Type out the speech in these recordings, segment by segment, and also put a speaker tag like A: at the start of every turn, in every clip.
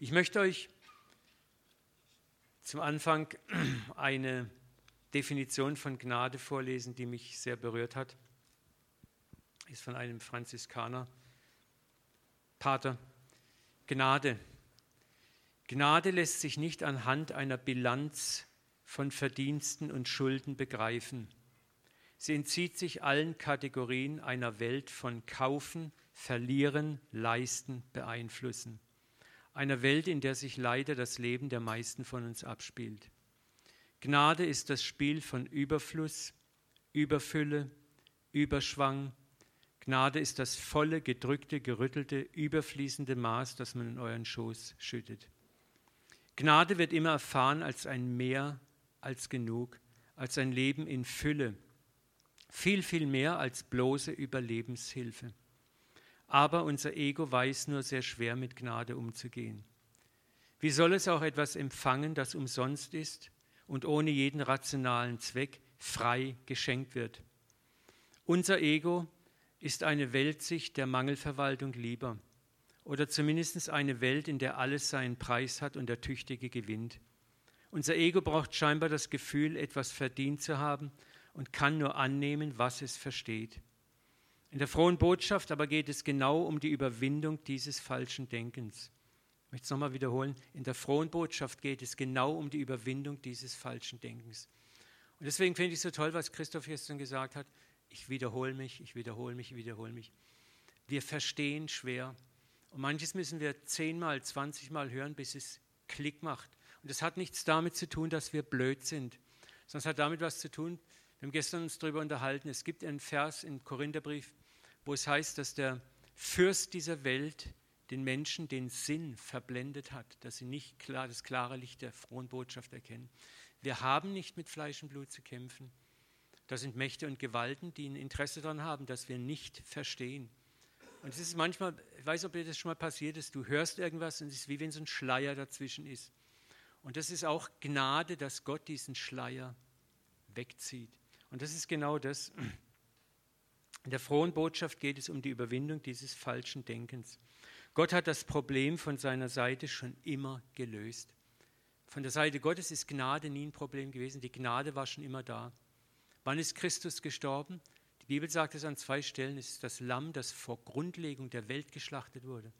A: Ich möchte euch zum Anfang eine Definition von Gnade vorlesen, die mich sehr berührt hat. Ist von einem Franziskaner. Pater, Gnade. Gnade lässt sich nicht anhand einer Bilanz von Verdiensten und Schulden begreifen. Sie entzieht sich allen Kategorien einer Welt von Kaufen, Verlieren, Leisten, Beeinflussen. Einer Welt, in der sich leider das Leben der meisten von uns abspielt. Gnade ist das Spiel von Überfluss, Überfülle, Überschwang. Gnade ist das volle, gedrückte, gerüttelte, überfließende Maß, das man in euren Schoß schüttet. Gnade wird immer erfahren als ein Mehr als genug, als ein Leben in Fülle, viel, viel mehr als bloße Überlebenshilfe. Aber unser Ego weiß nur sehr schwer mit Gnade umzugehen. Wie soll es auch etwas empfangen, das umsonst ist und ohne jeden rationalen Zweck frei geschenkt wird? Unser Ego ist eine Weltsicht der Mangelverwaltung lieber oder zumindest eine Welt, in der alles seinen Preis hat und der Tüchtige gewinnt. Unser Ego braucht scheinbar das Gefühl, etwas verdient zu haben und kann nur annehmen, was es versteht. In der frohen Botschaft aber geht es genau um die Überwindung dieses falschen Denkens. Ich möchte es nochmal wiederholen. In der frohen Botschaft geht es genau um die Überwindung dieses falschen Denkens. Und deswegen finde ich es so toll, was Christoph gestern gesagt hat. Ich wiederhole mich, ich wiederhole mich, ich wiederhole mich. Wir verstehen schwer. Und manches müssen wir zehnmal, zwanzigmal hören, bis es Klick macht. Und das hat nichts damit zu tun, dass wir blöd sind, sondern es hat damit was zu tun, wir haben gestern uns darüber unterhalten, es gibt einen Vers im Korintherbrief, wo es heißt, dass der Fürst dieser Welt den Menschen den Sinn verblendet hat, dass sie nicht klar das klare Licht der frohen Botschaft erkennen. Wir haben nicht mit Fleisch und Blut zu kämpfen. Das sind Mächte und Gewalten, die ein Interesse daran haben, dass wir nicht verstehen. Und es ist manchmal, ich weiß, ob dir das schon mal passiert ist, du hörst irgendwas und es ist wie wenn so ein Schleier dazwischen ist. Und das ist auch Gnade, dass Gott diesen Schleier wegzieht. Und das ist genau das. In der frohen Botschaft geht es um die Überwindung dieses falschen Denkens. Gott hat das Problem von seiner Seite schon immer gelöst. Von der Seite Gottes ist Gnade nie ein Problem gewesen. Die Gnade war schon immer da. Wann ist Christus gestorben? Die Bibel sagt es an zwei Stellen. Es ist das Lamm, das vor Grundlegung der Welt geschlachtet wurde.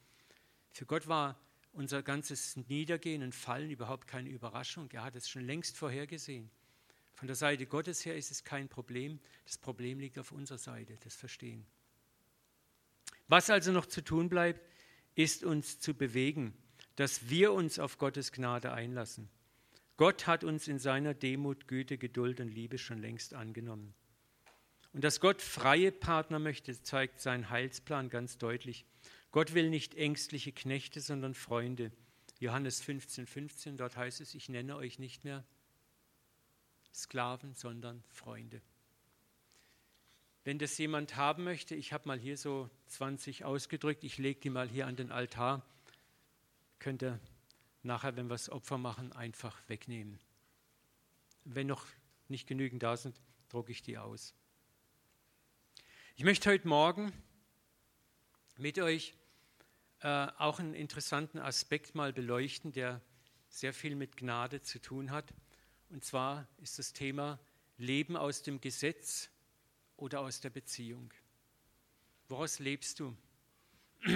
A: Für Gott war unser ganzes Niedergehen und Fallen überhaupt keine Überraschung. Er hat es schon längst vorhergesehen. Von der Seite Gottes her ist es kein Problem. Das Problem liegt auf unserer Seite, das Verstehen. Was also noch zu tun bleibt, ist uns zu bewegen, dass wir uns auf Gottes Gnade einlassen. Gott hat uns in seiner Demut, Güte, Geduld und Liebe schon längst angenommen. Und dass Gott freie Partner möchte, zeigt sein Heilsplan ganz deutlich. Gott will nicht ängstliche Knechte, sondern Freunde. Johannes 15, 15, dort heißt es, ich nenne euch nicht mehr Sklaven, sondern Freunde. Wenn das jemand haben möchte, ich habe mal hier so 20 ausgedrückt, ich lege die mal hier an den Altar, könnt ihr nachher, wenn wir das Opfer machen, einfach wegnehmen. Wenn noch nicht genügend da sind, drucke ich die aus. Ich möchte heute Morgen mit euch äh, auch einen interessanten Aspekt mal beleuchten, der sehr viel mit Gnade zu tun hat. Und zwar ist das Thema Leben aus dem Gesetz oder aus der Beziehung. Woraus lebst du?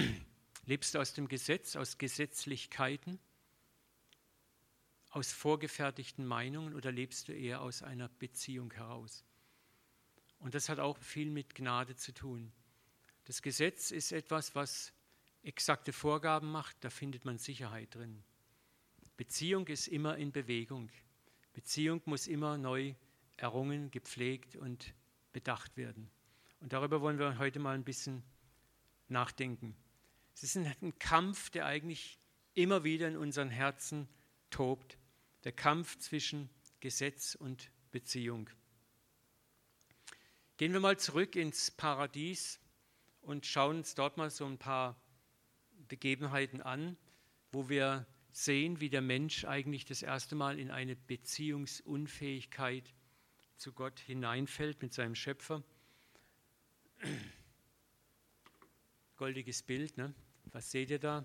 A: Lebst du aus dem Gesetz, aus Gesetzlichkeiten, aus vorgefertigten Meinungen oder lebst du eher aus einer Beziehung heraus? Und das hat auch viel mit Gnade zu tun. Das Gesetz ist etwas, was exakte Vorgaben macht, da findet man Sicherheit drin. Beziehung ist immer in Bewegung. Beziehung muss immer neu errungen, gepflegt und bedacht werden. Und darüber wollen wir heute mal ein bisschen nachdenken. Es ist ein Kampf, der eigentlich immer wieder in unseren Herzen tobt. Der Kampf zwischen Gesetz und Beziehung. Gehen wir mal zurück ins Paradies und schauen uns dort mal so ein paar Begebenheiten an, wo wir sehen, wie der Mensch eigentlich das erste Mal in eine Beziehungsunfähigkeit zu Gott hineinfällt mit seinem Schöpfer. Goldiges Bild, ne? Was seht ihr da?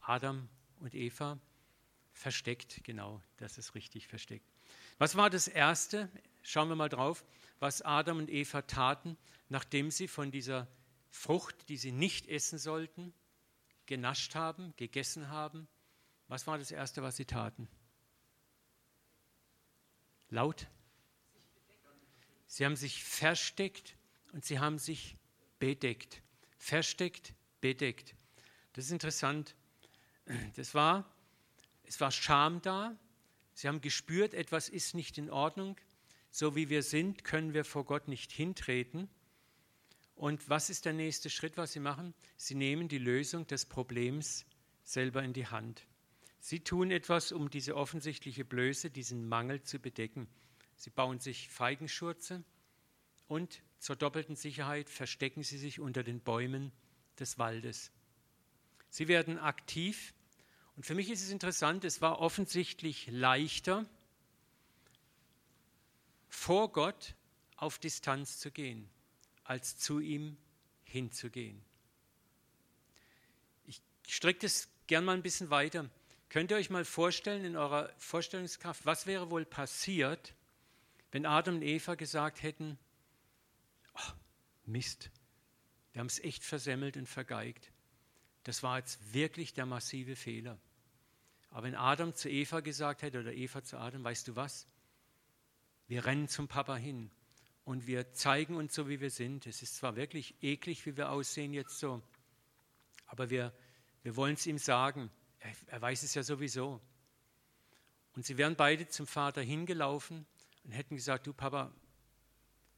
A: Adam und Eva versteckt, genau, das ist richtig versteckt. Was war das Erste? Schauen wir mal drauf, was Adam und Eva taten, nachdem sie von dieser Frucht, die sie nicht essen sollten, genascht haben, gegessen haben. Was war das Erste, was sie taten? Laut. Sie haben sich versteckt und sie haben sich bedeckt. Versteckt, bedeckt. Das ist interessant. Das war, es war Scham da. Sie haben gespürt, etwas ist nicht in Ordnung. So wie wir sind, können wir vor Gott nicht hintreten. Und was ist der nächste Schritt, was sie machen? Sie nehmen die Lösung des Problems selber in die Hand. Sie tun etwas, um diese offensichtliche Blöße, diesen Mangel zu bedecken. Sie bauen sich Feigenschurze und zur doppelten Sicherheit verstecken sie sich unter den Bäumen des Waldes. Sie werden aktiv und für mich ist es interessant, es war offensichtlich leichter, vor Gott auf Distanz zu gehen, als zu ihm hinzugehen. Ich strecke das gern mal ein bisschen weiter. Könnt ihr euch mal vorstellen in eurer Vorstellungskraft, was wäre wohl passiert, wenn Adam und Eva gesagt hätten, oh, Mist, wir haben es echt versemmelt und vergeigt. Das war jetzt wirklich der massive Fehler. Aber wenn Adam zu Eva gesagt hätte oder Eva zu Adam, weißt du was? Wir rennen zum Papa hin und wir zeigen uns so, wie wir sind. Es ist zwar wirklich eklig, wie wir aussehen jetzt so, aber wir, wir wollen es ihm sagen. Er, er weiß es ja sowieso. Und sie wären beide zum Vater hingelaufen und hätten gesagt, du Papa,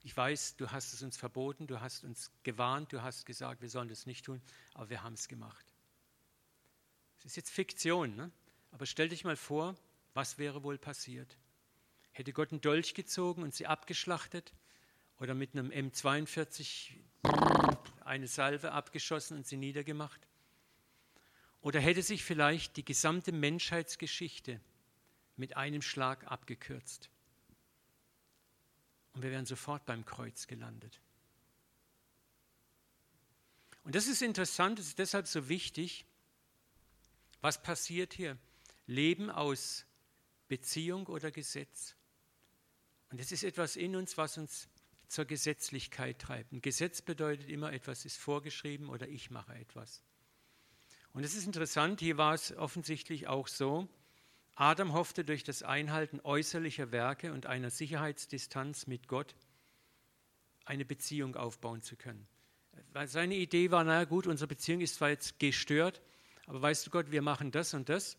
A: ich weiß, du hast es uns verboten, du hast uns gewarnt, du hast gesagt, wir sollen das nicht tun, aber wir haben es gemacht. Es ist jetzt Fiktion, ne? aber stell dich mal vor, was wäre wohl passiert? Hätte Gott einen Dolch gezogen und sie abgeschlachtet oder mit einem M42 eine Salve abgeschossen und sie niedergemacht? Oder hätte sich vielleicht die gesamte Menschheitsgeschichte mit einem Schlag abgekürzt? Und wir wären sofort beim Kreuz gelandet. Und das ist interessant, es ist deshalb so wichtig, was passiert hier? Leben aus Beziehung oder Gesetz? Und es ist etwas in uns, was uns zur Gesetzlichkeit treibt. Ein Gesetz bedeutet immer, etwas ist vorgeschrieben oder ich mache etwas. Und es ist interessant, hier war es offensichtlich auch so, Adam hoffte durch das Einhalten äußerlicher Werke und einer Sicherheitsdistanz mit Gott eine Beziehung aufbauen zu können. Seine Idee war, naja gut, unsere Beziehung ist zwar jetzt gestört, aber weißt du Gott, wir machen das und das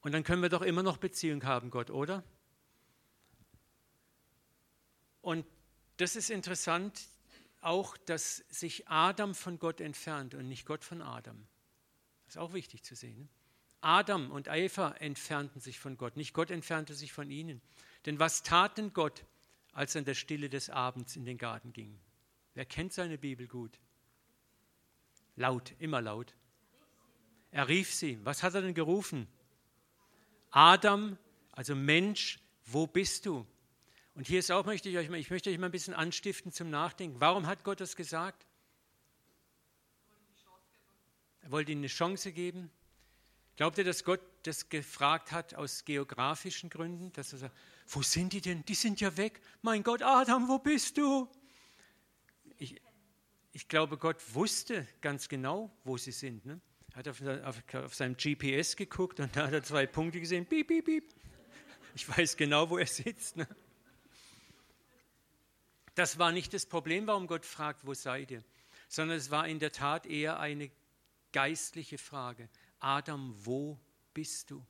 A: und dann können wir doch immer noch Beziehung haben, Gott, oder? Und das ist interessant, auch, dass sich Adam von Gott entfernt und nicht Gott von Adam. Das ist auch wichtig zu sehen. Ne? Adam und Eva entfernten sich von Gott, nicht Gott entfernte sich von ihnen. Denn was tat denn Gott, als er in der Stille des Abends in den Garten ging? Wer kennt seine Bibel gut? Laut, immer laut. Er rief sie. Was hat er denn gerufen? Adam, also Mensch, wo bist du? Und hier ist auch, möchte ich euch mal, ich möchte euch mal ein bisschen anstiften zum Nachdenken. Warum hat Gott das gesagt? Er wollte ihnen eine Chance geben. Glaubt ihr, dass Gott das gefragt hat aus geografischen Gründen? Dass er sagt, wo sind die denn? Die sind ja weg. Mein Gott, Adam, wo bist du? Ich, ich glaube, Gott wusste ganz genau, wo sie sind. Ne? Er hat auf, auf, auf seinem GPS geguckt und da hat er zwei Punkte gesehen. Piep, piep, piep. Ich weiß genau, wo er sitzt. Ne? Das war nicht das Problem, warum Gott fragt, wo seid ihr? Sondern es war in der Tat eher eine geistliche Frage. Adam, wo bist du?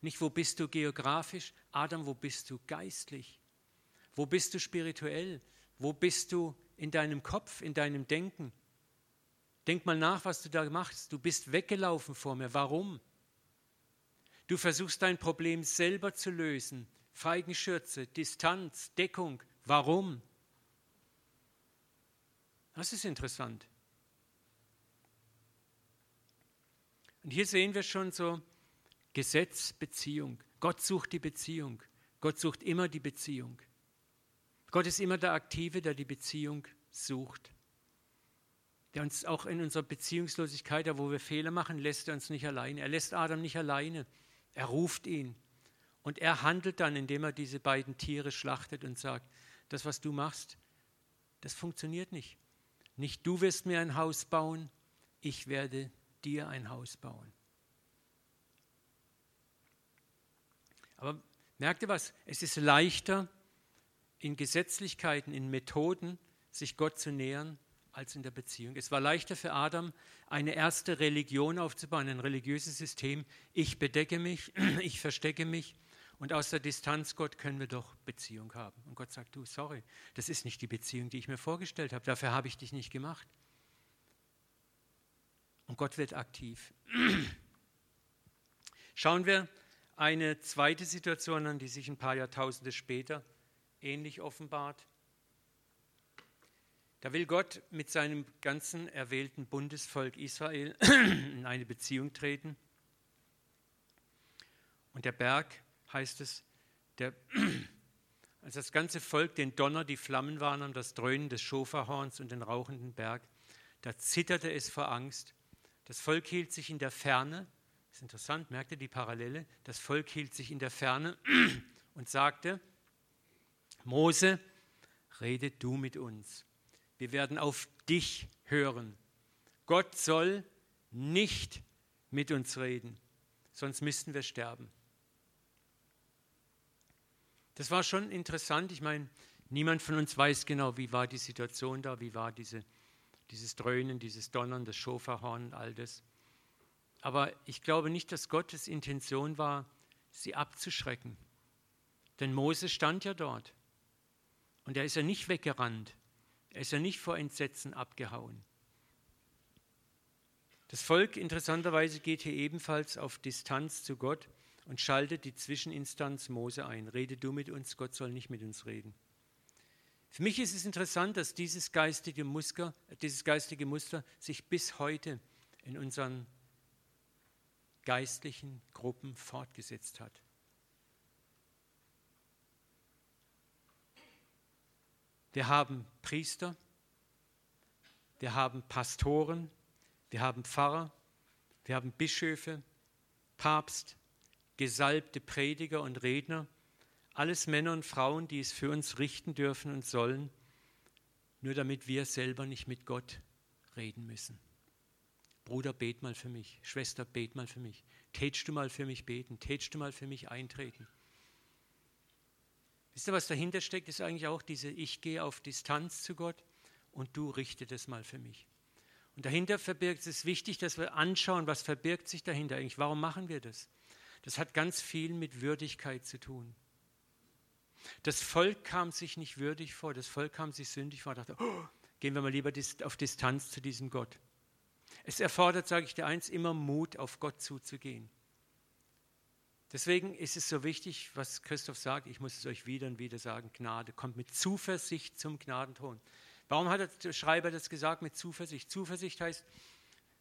A: Nicht, wo bist du geografisch? Adam, wo bist du geistlich? Wo bist du spirituell? Wo bist du in deinem Kopf, in deinem Denken? Denk mal nach, was du da machst. Du bist weggelaufen vor mir. Warum? Du versuchst dein Problem selber zu lösen. Feigenschürze, Distanz, Deckung. Warum? Das ist interessant. Und hier sehen wir schon so Gesetz, Beziehung. Gott sucht die Beziehung. Gott sucht immer die Beziehung. Gott ist immer der Aktive, der die Beziehung sucht. der uns auch in unserer Beziehungslosigkeit, da wo wir Fehler machen, lässt er uns nicht alleine. Er lässt Adam nicht alleine. Er ruft ihn. Und er handelt dann, indem er diese beiden Tiere schlachtet und sagt, das, was du machst, das funktioniert nicht. Nicht du wirst mir ein Haus bauen, ich werde dir ein Haus bauen. Aber merkt ihr was? Es ist leichter, in Gesetzlichkeiten, in Methoden, sich Gott zu nähern, als in der Beziehung. Es war leichter für Adam, eine erste Religion aufzubauen, ein religiöses System. Ich bedecke mich, ich verstecke mich und aus der Distanz, Gott, können wir doch Beziehung haben. Und Gott sagt, du, sorry, das ist nicht die Beziehung, die ich mir vorgestellt habe. Dafür habe ich dich nicht gemacht. Und Gott wird aktiv. Schauen wir eine zweite Situation an, die sich ein paar Jahrtausende später ähnlich offenbart. Da will Gott mit seinem ganzen erwählten Bundesvolk Israel in eine Beziehung treten. Und der Berg, heißt es, der, als das ganze Volk den Donner, die Flammen wahrnahm, das Dröhnen des Schoferhorns und den rauchenden Berg, da zitterte es vor Angst. Das Volk hielt sich in der Ferne, ist interessant, merkt ihr die Parallele? Das Volk hielt sich in der Ferne und sagte, Mose, rede du mit uns. Wir werden auf dich hören. Gott soll nicht mit uns reden, sonst müssten wir sterben. Das war schon interessant. Ich meine, niemand von uns weiß genau, wie war die Situation da, wie war diese, dieses Dröhnen, dieses Donnern, das Schoferhorn, all das. Aber ich glaube nicht, dass Gottes Intention war, sie abzuschrecken. Denn Mose stand ja dort. Und er ist ja nicht weggerannt. Er ist ja nicht vor Entsetzen abgehauen. Das Volk interessanterweise geht hier ebenfalls auf Distanz zu Gott und schaltet die Zwischeninstanz Mose ein. Rede du mit uns, Gott soll nicht mit uns reden. Für mich ist es interessant, dass dieses geistige, Muster, dieses geistige Muster sich bis heute in unseren geistlichen Gruppen fortgesetzt hat. Wir haben Priester, wir haben Pastoren, wir haben Pfarrer, wir haben Bischöfe, Papst, gesalbte Prediger und Redner, alles Männer und Frauen, die es für uns richten dürfen und sollen, nur damit wir selber nicht mit Gott reden müssen. Bruder, bet mal für mich. Schwester, bet mal für mich. Tätst du mal für mich beten? Tätst du mal für mich eintreten? Wisst ihr, was dahinter steckt, ist eigentlich auch diese, ich gehe auf Distanz zu Gott und du richte das mal für mich. Und dahinter verbirgt es wichtig, dass wir anschauen, was verbirgt sich dahinter eigentlich. Warum machen wir das? Das hat ganz viel mit Würdigkeit zu tun. Das Volk kam sich nicht würdig vor, das Volk kam sich sündig vor, dachte, oh, gehen wir mal lieber auf Distanz zu diesem Gott. Es erfordert, sage ich dir eins, immer Mut, auf Gott zuzugehen. Deswegen ist es so wichtig, was Christoph sagt, ich muss es euch wieder und wieder sagen, Gnade kommt mit Zuversicht zum Gnadenthron. Warum hat der Schreiber das gesagt mit Zuversicht? Zuversicht heißt,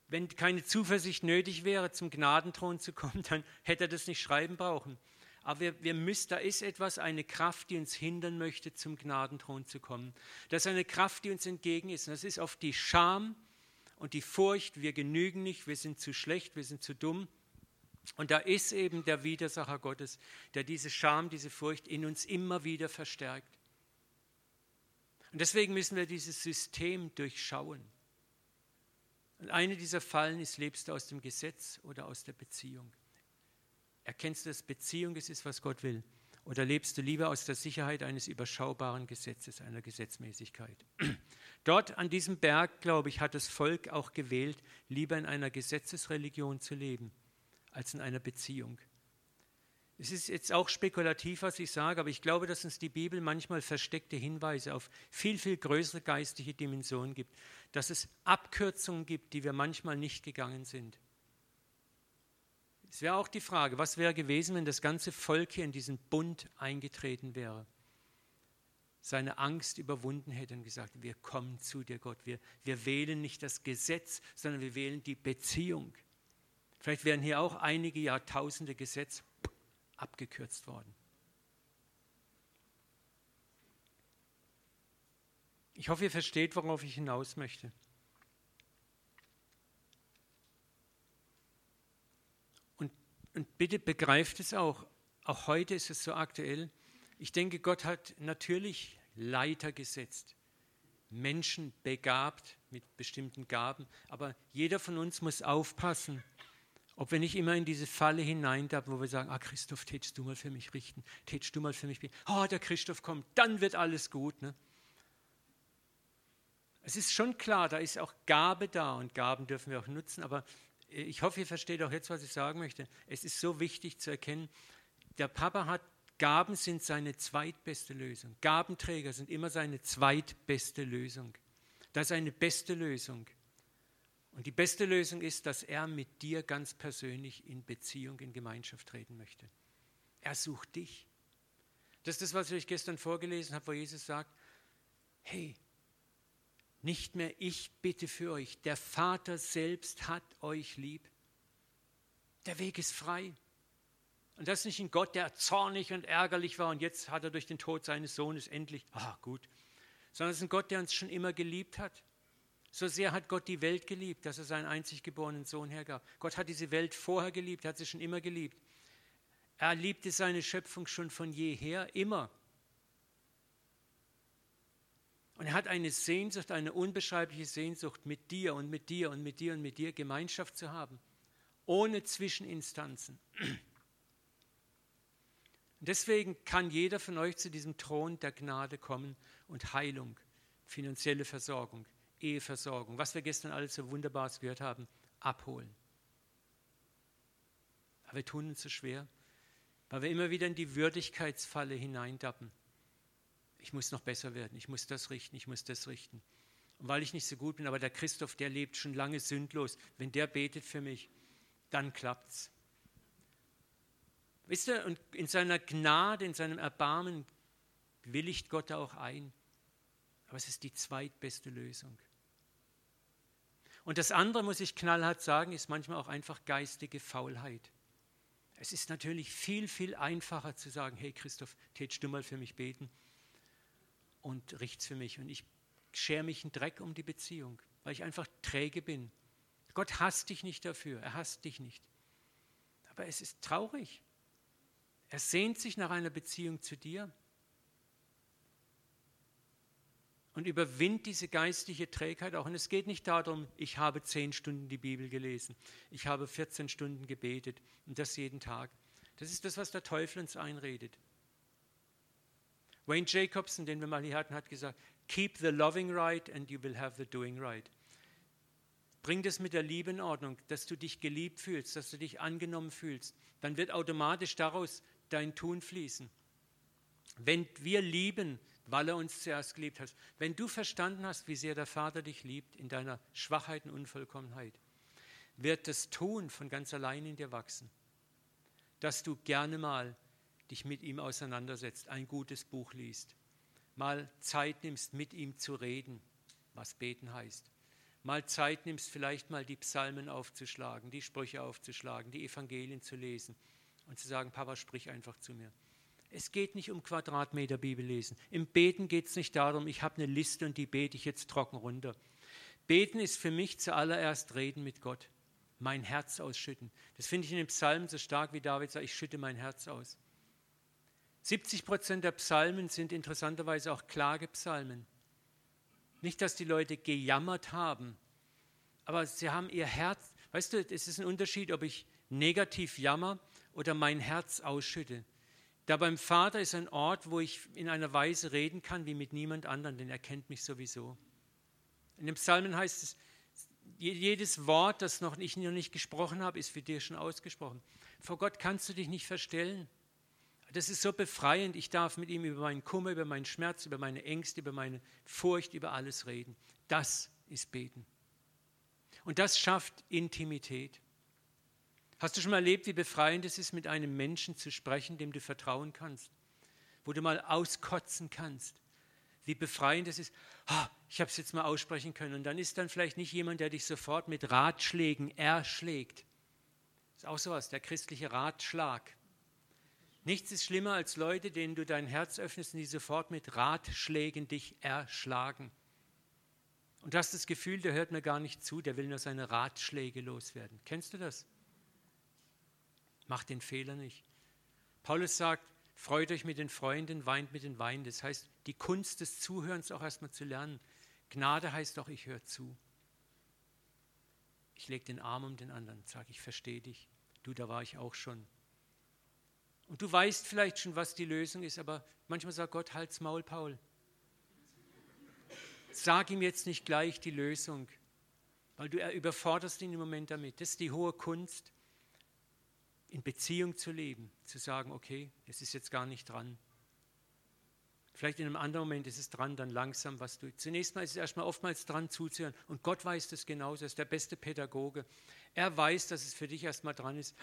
A: wenn keine Zuversicht nötig wäre, zum Gnadenthron zu kommen, dann hätte er das nicht schreiben brauchen. Aber wir, wir müssen, da ist etwas, eine Kraft, die uns hindern möchte, zum Gnadenthron zu kommen. Das ist eine Kraft, die uns entgegen ist. Und das ist oft die Scham und die Furcht, wir genügen nicht, wir sind zu schlecht, wir sind zu dumm. Und da ist eben der Widersacher Gottes, der diese Scham, diese Furcht in uns immer wieder verstärkt. Und deswegen müssen wir dieses System durchschauen. Und eine dieser Fallen ist, lebst du aus dem Gesetz oder aus der Beziehung? Erkennst du, dass Beziehung es ist, was Gott will? Oder lebst du lieber aus der Sicherheit eines überschaubaren Gesetzes, einer Gesetzmäßigkeit? Dort an diesem Berg, glaube ich, hat das Volk auch gewählt, lieber in einer Gesetzesreligion zu leben als in einer Beziehung. Es ist jetzt auch spekulativ, was ich sage, aber ich glaube, dass uns die Bibel manchmal versteckte Hinweise auf viel, viel größere geistliche Dimensionen gibt, dass es Abkürzungen gibt, die wir manchmal nicht gegangen sind. Es wäre auch die Frage, was wäre gewesen, wenn das ganze Volk hier in diesen Bund eingetreten wäre, seine Angst überwunden hätte und gesagt, wir kommen zu dir, Gott, wir, wir wählen nicht das Gesetz, sondern wir wählen die Beziehung. Vielleicht wären hier auch einige Jahrtausende Gesetz abgekürzt worden. Ich hoffe, ihr versteht, worauf ich hinaus möchte. Und, und bitte begreift es auch, auch heute ist es so aktuell. Ich denke, Gott hat natürlich Leiter gesetzt, Menschen begabt mit bestimmten Gaben, aber jeder von uns muss aufpassen, ob wir nicht immer in diese Falle hineintappen, wo wir sagen, ah Christoph, tätst du mal für mich richten, tätst du mal für mich beten. Oh, der Christoph kommt, dann wird alles gut. Ne? Es ist schon klar, da ist auch Gabe da und Gaben dürfen wir auch nutzen, aber ich hoffe, ihr versteht auch jetzt, was ich sagen möchte. Es ist so wichtig zu erkennen, der Papa hat, Gaben sind seine zweitbeste Lösung. Gabenträger sind immer seine zweitbeste Lösung. Das ist eine beste Lösung. Und die beste Lösung ist, dass er mit dir ganz persönlich in Beziehung, in Gemeinschaft treten möchte. Er sucht dich. Das ist das, was ich euch gestern vorgelesen habe, wo Jesus sagt, hey, nicht mehr ich bitte für euch, der Vater selbst hat euch lieb. Der Weg ist frei. Und das ist nicht ein Gott, der zornig und ärgerlich war und jetzt hat er durch den Tod seines Sohnes endlich, ah gut, sondern es ist ein Gott, der uns schon immer geliebt hat. So sehr hat Gott die Welt geliebt, dass er seinen einzig geborenen Sohn hergab. Gott hat diese Welt vorher geliebt, hat sie schon immer geliebt. Er liebte seine Schöpfung schon von jeher, immer. Und er hat eine Sehnsucht, eine unbeschreibliche Sehnsucht, mit dir und mit dir und mit dir und mit dir Gemeinschaft zu haben, ohne Zwischeninstanzen. Und deswegen kann jeder von euch zu diesem Thron der Gnade kommen und Heilung, finanzielle Versorgung, Eheversorgung, was wir gestern alles so Wunderbares gehört haben, abholen. Aber wir tun uns so schwer, weil wir immer wieder in die Würdigkeitsfalle hineindappen. Ich muss noch besser werden, ich muss das richten, ich muss das richten. Und weil ich nicht so gut bin, aber der Christoph, der lebt schon lange sündlos. Wenn der betet für mich, dann klappt's. Wisst ihr, und in seiner Gnade, in seinem Erbarmen willigt Gott auch ein. Aber es ist die zweitbeste Lösung. Und das andere, muss ich knallhart sagen, ist manchmal auch einfach geistige Faulheit. Es ist natürlich viel, viel einfacher zu sagen, hey Christoph, tätst du mal für mich beten und richt's für mich. Und ich schere mich einen Dreck um die Beziehung, weil ich einfach träge bin. Gott hasst dich nicht dafür, er hasst dich nicht. Aber es ist traurig. Er sehnt sich nach einer Beziehung zu dir. Und überwind diese geistliche Trägheit auch. Und es geht nicht darum, ich habe zehn Stunden die Bibel gelesen, ich habe 14 Stunden gebetet und das jeden Tag. Das ist das, was der Teufel uns einredet. Wayne Jacobson, den wir mal hier hatten, hat gesagt, keep the loving right and you will have the doing right. Bring das mit der Liebe in Ordnung, dass du dich geliebt fühlst, dass du dich angenommen fühlst. Dann wird automatisch daraus dein Tun fließen. Wenn wir lieben, weil er uns zuerst geliebt hat. Wenn du verstanden hast, wie sehr der Vater dich liebt in deiner Schwachheit und Unvollkommenheit, wird das Tun von ganz allein in dir wachsen. Dass du gerne mal dich mit ihm auseinandersetzt, ein gutes Buch liest, mal Zeit nimmst, mit ihm zu reden, was beten heißt. Mal Zeit nimmst, vielleicht mal die Psalmen aufzuschlagen, die Sprüche aufzuschlagen, die Evangelien zu lesen und zu sagen, Papa, sprich einfach zu mir. Es geht nicht um Quadratmeter Bibel lesen. Im Beten geht es nicht darum, ich habe eine Liste und die bete ich jetzt trocken runter. Beten ist für mich zuallererst Reden mit Gott, mein Herz ausschütten. Das finde ich in den Psalmen so stark, wie David sagt, ich schütte mein Herz aus. 70 Prozent der Psalmen sind interessanterweise auch Klagepsalmen. Nicht, dass die Leute gejammert haben, aber sie haben ihr Herz, weißt du, es ist ein Unterschied, ob ich negativ jammer oder mein Herz ausschütte. Da beim Vater ist ein Ort, wo ich in einer Weise reden kann wie mit niemand anderem, denn er kennt mich sowieso. In dem Psalmen heißt es, jedes Wort, das noch ich noch nicht gesprochen habe, ist für dich schon ausgesprochen. Vor Gott kannst du dich nicht verstellen. Das ist so befreiend. Ich darf mit ihm über meinen Kummer, über meinen Schmerz, über meine Ängste, über meine Furcht, über alles reden. Das ist Beten. Und das schafft Intimität. Hast du schon mal erlebt, wie befreiend es ist, mit einem Menschen zu sprechen, dem du vertrauen kannst? Wo du mal auskotzen kannst? Wie befreiend es ist, oh, ich habe es jetzt mal aussprechen können. Und dann ist dann vielleicht nicht jemand, der dich sofort mit Ratschlägen erschlägt. Ist auch sowas, der christliche Ratschlag. Nichts ist schlimmer als Leute, denen du dein Herz öffnest und die sofort mit Ratschlägen dich erschlagen. Und du hast das Gefühl, der hört mir gar nicht zu, der will nur seine Ratschläge loswerden. Kennst du das? Mach den Fehler nicht. Paulus sagt, freut euch mit den Freunden, weint mit den Weinen. Das heißt, die Kunst des Zuhörens auch erstmal zu lernen. Gnade heißt doch, ich höre zu. Ich lege den Arm um den anderen, sage, ich verstehe dich. Du, da war ich auch schon. Und du weißt vielleicht schon, was die Lösung ist, aber manchmal sagt Gott, halt's Maul, Paul. Sag ihm jetzt nicht gleich die Lösung, weil du überforderst ihn im Moment damit. Das ist die hohe Kunst, in Beziehung zu leben, zu sagen, okay, es ist jetzt gar nicht dran. Vielleicht in einem anderen Moment ist es dran, dann langsam, was du. Zunächst mal ist es erstmal oftmals dran zuzuhören. Und Gott weiß das genauso, er ist der beste Pädagoge. Er weiß, dass es für dich erstmal dran ist,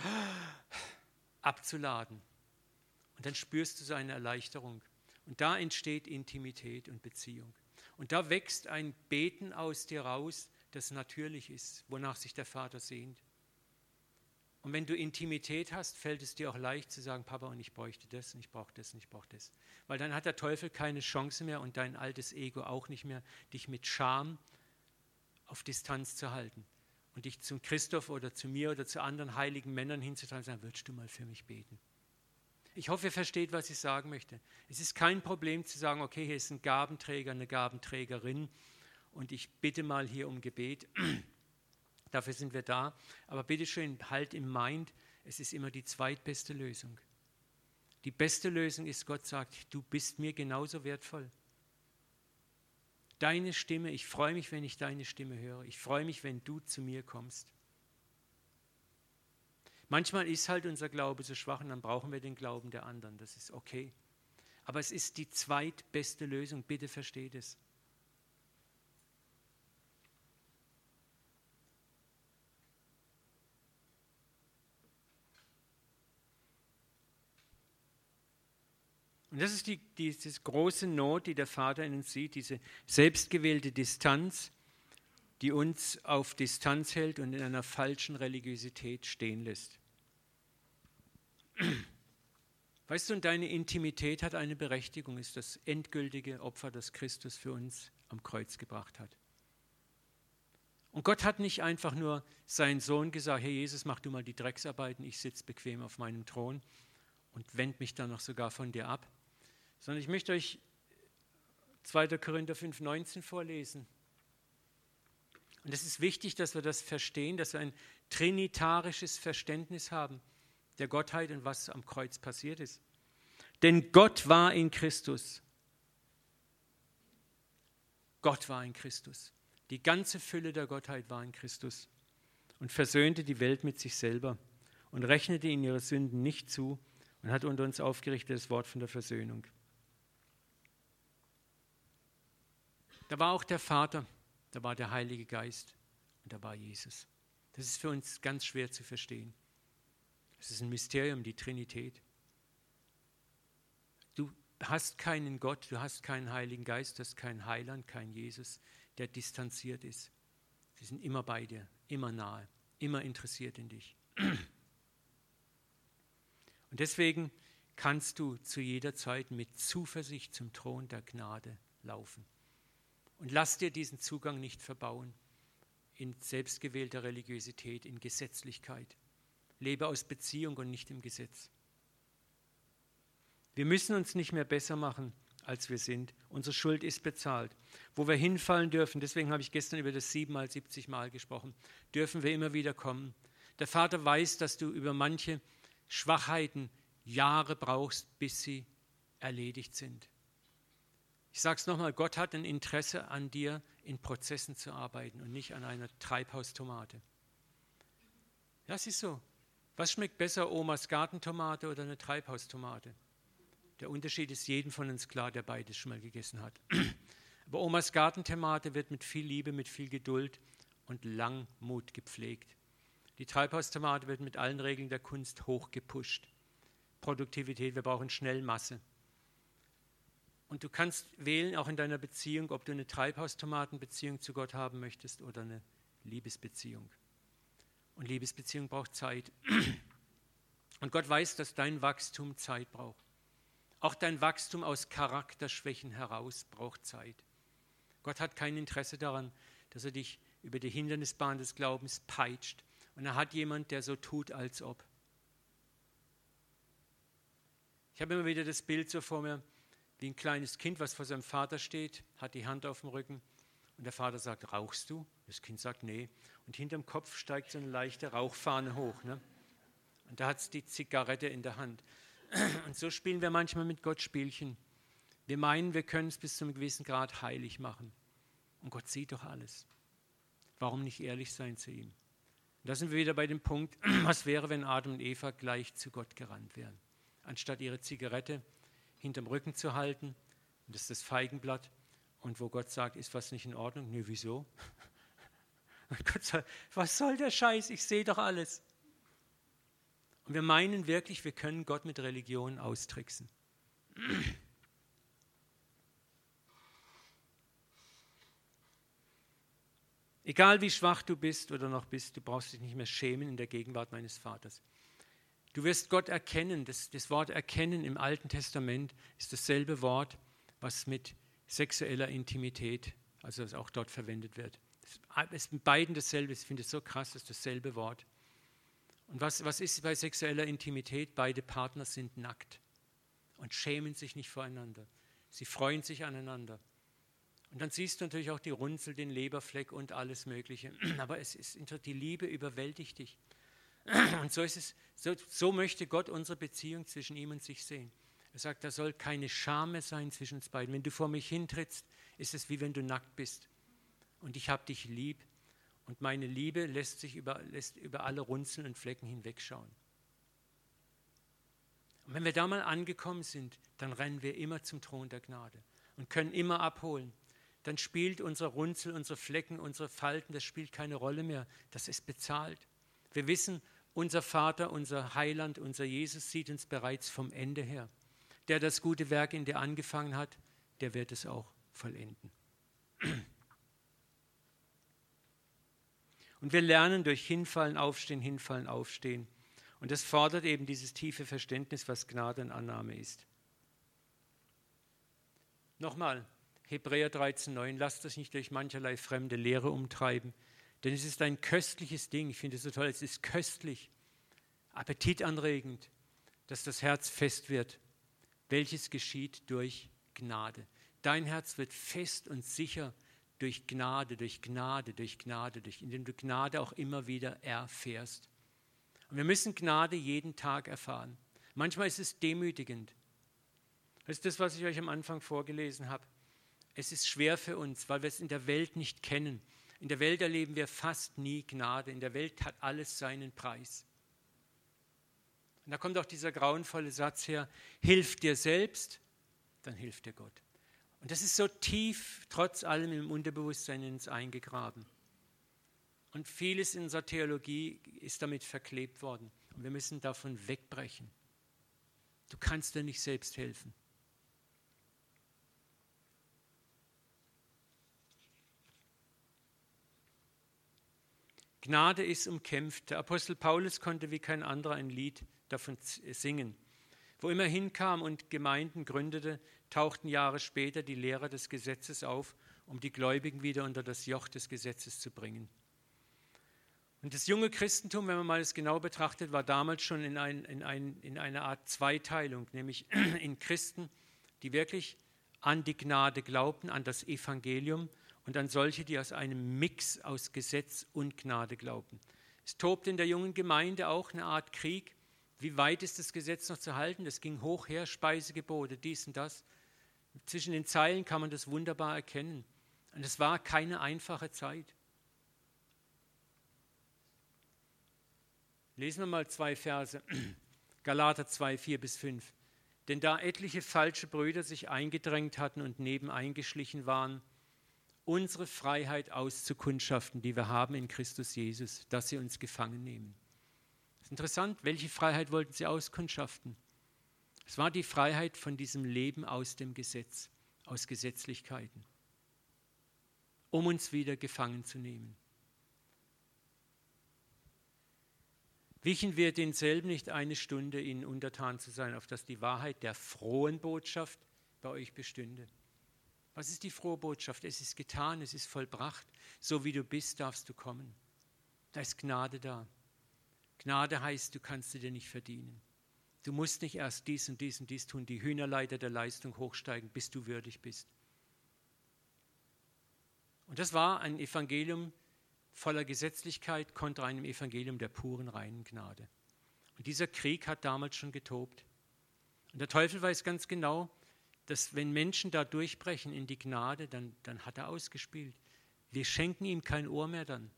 A: abzuladen. Und dann spürst du seine Erleichterung. Und da entsteht Intimität und Beziehung. Und da wächst ein Beten aus dir raus, das natürlich ist, wonach sich der Vater sehnt. Und wenn du Intimität hast, fällt es dir auch leicht zu sagen, Papa, und ich bräuchte das, und ich brauche das, und ich brauche das. Weil dann hat der Teufel keine Chance mehr und dein altes Ego auch nicht mehr, dich mit Scham auf Distanz zu halten und dich zum Christoph oder zu mir oder zu anderen heiligen Männern hinzutragen und sagen, würdest du mal für mich beten? Ich hoffe, ihr versteht, was ich sagen möchte. Es ist kein Problem zu sagen, okay, hier ist ein Gabenträger, eine Gabenträgerin und ich bitte mal hier um Gebet. Dafür sind wir da. Aber bitte schön, halt im Mind, es ist immer die zweitbeste Lösung. Die beste Lösung ist, Gott sagt, du bist mir genauso wertvoll. Deine Stimme, ich freue mich, wenn ich deine Stimme höre. Ich freue mich, wenn du zu mir kommst. Manchmal ist halt unser Glaube so schwach und dann brauchen wir den Glauben der anderen. Das ist okay. Aber es ist die zweitbeste Lösung. Bitte versteht es. Und das ist die, diese große Not, die der Vater in uns sieht, diese selbstgewählte Distanz, die uns auf Distanz hält und in einer falschen Religiosität stehen lässt. Weißt du, und deine Intimität hat eine Berechtigung, ist das endgültige Opfer, das Christus für uns am Kreuz gebracht hat. Und Gott hat nicht einfach nur seinen Sohn gesagt, Herr Jesus, mach du mal die Drecksarbeiten, ich sitze bequem auf meinem Thron und wende mich dann noch sogar von dir ab, sondern ich möchte euch 2. Korinther 5,19 vorlesen. Und es ist wichtig, dass wir das verstehen, dass wir ein trinitarisches Verständnis haben der Gottheit und was am Kreuz passiert ist. Denn Gott war in Christus. Gott war in Christus. Die ganze Fülle der Gottheit war in Christus und versöhnte die Welt mit sich selber und rechnete ihnen ihre Sünden nicht zu und hat unter uns aufgerichtet das Wort von der Versöhnung. Da war auch der Vater, da war der Heilige Geist und da war Jesus. Das ist für uns ganz schwer zu verstehen. Es ist ein Mysterium, die Trinität. Du hast keinen Gott, du hast keinen Heiligen Geist, du hast keinen Heiland, keinen Jesus, der distanziert ist. Sie sind immer bei dir, immer nahe, immer interessiert in dich. Und deswegen kannst du zu jeder Zeit mit Zuversicht zum Thron der Gnade laufen. Und lass dir diesen Zugang nicht verbauen in selbstgewählter Religiosität, in Gesetzlichkeit. Lebe aus Beziehung und nicht im Gesetz. Wir müssen uns nicht mehr besser machen, als wir sind. Unsere Schuld ist bezahlt. Wo wir hinfallen dürfen, deswegen habe ich gestern über das siebenmal, siebzig Mal gesprochen, dürfen wir immer wieder kommen. Der Vater weiß, dass du über manche Schwachheiten Jahre brauchst, bis sie erledigt sind. Ich sage es nochmal, Gott hat ein Interesse an dir, in Prozessen zu arbeiten und nicht an einer Treibhaustomate. Das ist so. Was schmeckt besser, Omas Gartentomate oder eine Treibhaustomate? Der Unterschied ist jedem von uns klar, der beides schon mal gegessen hat. Aber Omas Gartentomate wird mit viel Liebe, mit viel Geduld und Langmut gepflegt. Die Treibhaustomate wird mit allen Regeln der Kunst hochgepusht. Produktivität, wir brauchen schnell Masse. Und du kannst wählen, auch in deiner Beziehung, ob du eine Treibhaustomatenbeziehung zu Gott haben möchtest oder eine Liebesbeziehung. Und Liebesbeziehung braucht Zeit. Und Gott weiß, dass dein Wachstum Zeit braucht. Auch dein Wachstum aus Charakterschwächen heraus braucht Zeit. Gott hat kein Interesse daran, dass er dich über die Hindernisbahn des Glaubens peitscht. Und er hat jemand, der so tut, als ob. Ich habe immer wieder das Bild so vor mir, wie ein kleines Kind, was vor seinem Vater steht, hat die Hand auf dem Rücken und der Vater sagt, rauchst du? Das Kind sagt, nee. Und hinterm Kopf steigt so eine leichte Rauchfahne hoch. Ne? Und da hat es die Zigarette in der Hand. Und so spielen wir manchmal mit Gott Spielchen. Wir meinen, wir können es bis zu einem gewissen Grad heilig machen. Und Gott sieht doch alles. Warum nicht ehrlich sein zu ihm? Und da sind wir wieder bei dem Punkt, was wäre, wenn Adam und Eva gleich zu Gott gerannt wären? Anstatt ihre Zigarette hinterm Rücken zu halten, und das ist das Feigenblatt, und wo Gott sagt, ist was nicht in Ordnung? Nö, wieso? Und Gott sagt, was soll der Scheiß? Ich sehe doch alles. Und wir meinen wirklich, wir können Gott mit Religion austricksen. Egal wie schwach du bist oder noch bist, du brauchst dich nicht mehr schämen in der Gegenwart meines Vaters. Du wirst Gott erkennen. Das, das Wort erkennen im Alten Testament ist dasselbe Wort, was mit sexueller Intimität, also auch dort verwendet wird. Es ist in beiden dasselbe. Ich finde es so krass, das ist dasselbe Wort. Und was, was ist bei sexueller Intimität? Beide Partner sind nackt und schämen sich nicht voreinander. Sie freuen sich aneinander. Und dann siehst du natürlich auch die Runzel, den Leberfleck und alles Mögliche. Aber es ist, die Liebe überwältigt dich. Und so ist es, so, so möchte Gott unsere Beziehung zwischen ihm und sich sehen. Er sagt, da soll keine Scham sein zwischen uns beiden. Wenn du vor mich hintrittst, ist es wie wenn du nackt bist. Und ich habe dich lieb. Und meine Liebe lässt sich über, lässt über alle Runzeln und Flecken hinwegschauen. Und wenn wir da mal angekommen sind, dann rennen wir immer zum Thron der Gnade und können immer abholen. Dann spielt unser Runzel, unsere Flecken, unsere Falten, das spielt keine Rolle mehr. Das ist bezahlt. Wir wissen, unser Vater, unser Heiland, unser Jesus sieht uns bereits vom Ende her. Der das gute Werk in dir angefangen hat, der wird es auch vollenden. Und wir lernen durch Hinfallen, Aufstehen, Hinfallen, Aufstehen. Und das fordert eben dieses tiefe Verständnis, was Gnade und Annahme ist. Nochmal, Hebräer 13,9, lasst euch nicht durch mancherlei fremde Lehre umtreiben, denn es ist ein köstliches Ding. Ich finde es so toll, es ist köstlich, appetitanregend, dass das Herz fest wird, welches geschieht durch Gnade. Dein Herz wird fest und sicher durch Gnade, durch Gnade, durch Gnade, durch, indem du Gnade auch immer wieder erfährst. Und wir müssen Gnade jeden Tag erfahren. Manchmal ist es demütigend. Das ist das, was ich euch am Anfang vorgelesen habe. Es ist schwer für uns, weil wir es in der Welt nicht kennen. In der Welt erleben wir fast nie Gnade. In der Welt hat alles seinen Preis. Und da kommt auch dieser grauenvolle Satz her, hilf dir selbst, dann hilft dir Gott. Und das ist so tief, trotz allem im Unterbewusstsein in uns eingegraben. Und vieles in unserer Theologie ist damit verklebt worden. Und wir müssen davon wegbrechen. Du kannst dir nicht selbst helfen. Gnade ist umkämpft. Der Apostel Paulus konnte wie kein anderer ein Lied davon singen. Wo immer hinkam und Gemeinden gründete, tauchten Jahre später die Lehrer des Gesetzes auf, um die Gläubigen wieder unter das Joch des Gesetzes zu bringen. Und das junge Christentum, wenn man mal es genau betrachtet, war damals schon in, ein, in, ein, in einer Art Zweiteilung, nämlich in Christen, die wirklich an die Gnade glaubten, an das Evangelium und an solche, die aus einem Mix aus Gesetz und Gnade glaubten. Es tobte in der jungen Gemeinde auch eine Art Krieg. Wie weit ist das Gesetz noch zu halten? Das ging hoch her, Speisegebote, dies und das. Zwischen den Zeilen kann man das wunderbar erkennen. Und es war keine einfache Zeit. Lesen wir mal zwei Verse. Galater 2, 4 bis 5. Denn da etliche falsche Brüder sich eingedrängt hatten und nebeneingeschlichen waren, unsere Freiheit auszukundschaften, die wir haben in Christus Jesus, dass sie uns gefangen nehmen. Das ist interessant, welche Freiheit wollten sie auskundschaften? Es war die Freiheit von diesem Leben aus dem Gesetz, aus Gesetzlichkeiten, um uns wieder gefangen zu nehmen. Wichen wir denselben nicht eine Stunde, ihnen untertan zu sein, auf dass die Wahrheit der frohen Botschaft bei euch bestünde. Was ist die frohe Botschaft? Es ist getan, es ist vollbracht. So wie du bist, darfst du kommen. Da ist Gnade da. Gnade heißt, du kannst sie dir nicht verdienen. Du musst nicht erst dies und dies und dies tun, die Hühnerleiter der Leistung hochsteigen, bis du würdig bist. Und das war ein Evangelium voller Gesetzlichkeit kontra einem Evangelium der puren, reinen Gnade. Und dieser Krieg hat damals schon getobt. Und der Teufel weiß ganz genau, dass wenn Menschen da durchbrechen in die Gnade, dann, dann hat er ausgespielt. Wir schenken ihm kein Ohr mehr dann.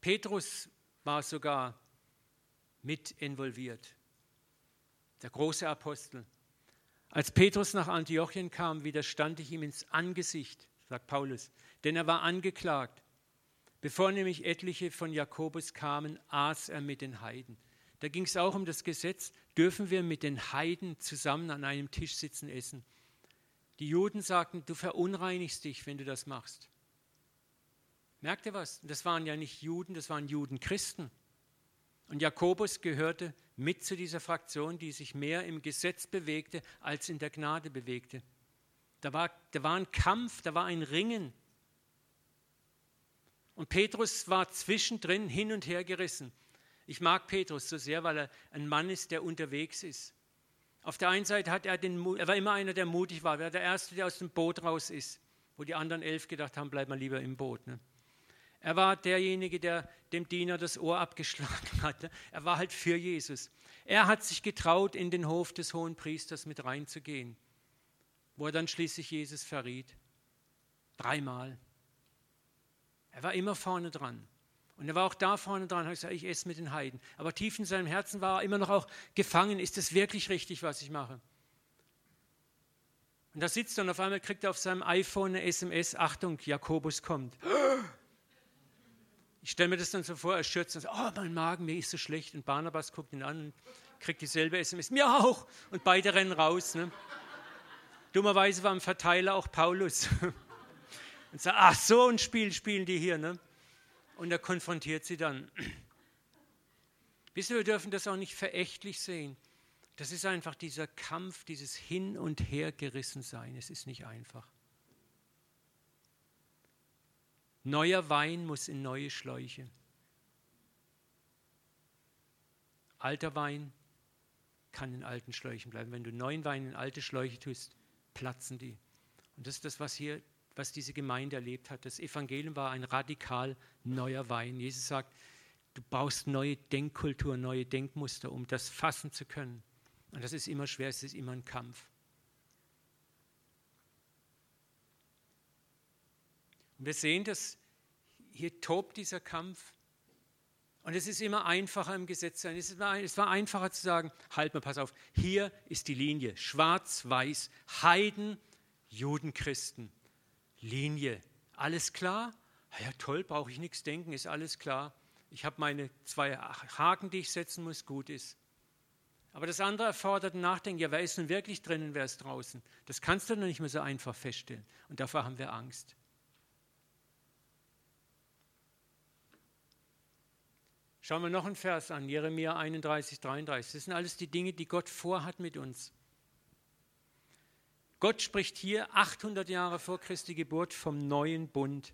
A: Petrus war sogar mit involviert, der große Apostel. Als Petrus nach Antiochien kam, widerstand ich ihm ins Angesicht, sagt Paulus, denn er war angeklagt. Bevor nämlich etliche von Jakobus kamen, aß er mit den Heiden. Da ging es auch um das Gesetz, dürfen wir mit den Heiden zusammen an einem Tisch sitzen essen. Die Juden sagten, du verunreinigst dich, wenn du das machst. Merkt ihr was? Das waren ja nicht Juden, das waren Judenchristen. Und Jakobus gehörte mit zu dieser Fraktion, die sich mehr im Gesetz bewegte als in der Gnade bewegte. Da war, da war ein Kampf, da war ein Ringen. Und Petrus war zwischendrin hin und her gerissen. Ich mag Petrus so sehr, weil er ein Mann ist, der unterwegs ist. Auf der einen Seite hat er den Mut, er war immer einer, der mutig war. Er der Erste, der aus dem Boot raus ist, wo die anderen elf gedacht haben, bleib mal lieber im Boot. Ne? Er war derjenige, der dem Diener das Ohr abgeschlagen hatte. Er war halt für Jesus. Er hat sich getraut, in den Hof des hohen Priesters mit reinzugehen, wo er dann schließlich Jesus verriet. Dreimal. Er war immer vorne dran. Und er war auch da vorne dran, hat gesagt, ich esse mit den Heiden. Aber tief in seinem Herzen war er immer noch auch gefangen, ist das wirklich richtig, was ich mache? Und da sitzt er und auf einmal kriegt er auf seinem iPhone eine SMS, Achtung, Jakobus kommt. Ich stelle mir das dann so vor, er schürzt und sagt, oh, mein Magen, mir ist so schlecht. Und Barnabas guckt ihn an und kriegt dieselbe SMS, mir auch. Und beide rennen raus. Ne? Dummerweise war im Verteiler auch Paulus. Und sagt, ach so ein Spiel spielen die hier. Ne? Und er konfrontiert sie dann. Wisst ihr, wir dürfen das auch nicht verächtlich sehen. Das ist einfach dieser Kampf, dieses Hin- und Hergerissen sein. Es ist nicht einfach. Neuer Wein muss in neue Schläuche. Alter Wein kann in alten Schläuchen bleiben. Wenn du neuen Wein in alte Schläuche tust, platzen die. Und das ist das, was hier was diese Gemeinde erlebt hat. Das Evangelium war ein radikal neuer Wein. Jesus sagt, du brauchst neue Denkkultur, neue Denkmuster, um das fassen zu können. Und das ist immer schwer, es ist immer ein Kampf. Und wir sehen, dass hier tobt dieser Kampf. Und es ist immer einfacher im Gesetz sein. Es war, es war einfacher zu sagen, halt mal, pass auf, hier ist die Linie, schwarz-weiß, Heiden, Juden, Christen. Linie. Alles klar? Ja, toll, brauche ich nichts denken, ist alles klar. Ich habe meine zwei Haken, die ich setzen muss, gut ist. Aber das andere erfordert ein Nachdenken. Ja, wer ist nun wirklich drinnen, wer ist draußen? Das kannst du noch nicht mehr so einfach feststellen. Und davor haben wir Angst. Schauen wir noch einen Vers an, Jeremia 31, 33. Das sind alles die Dinge, die Gott vorhat mit uns. Gott spricht hier 800 Jahre vor Christi Geburt vom neuen Bund.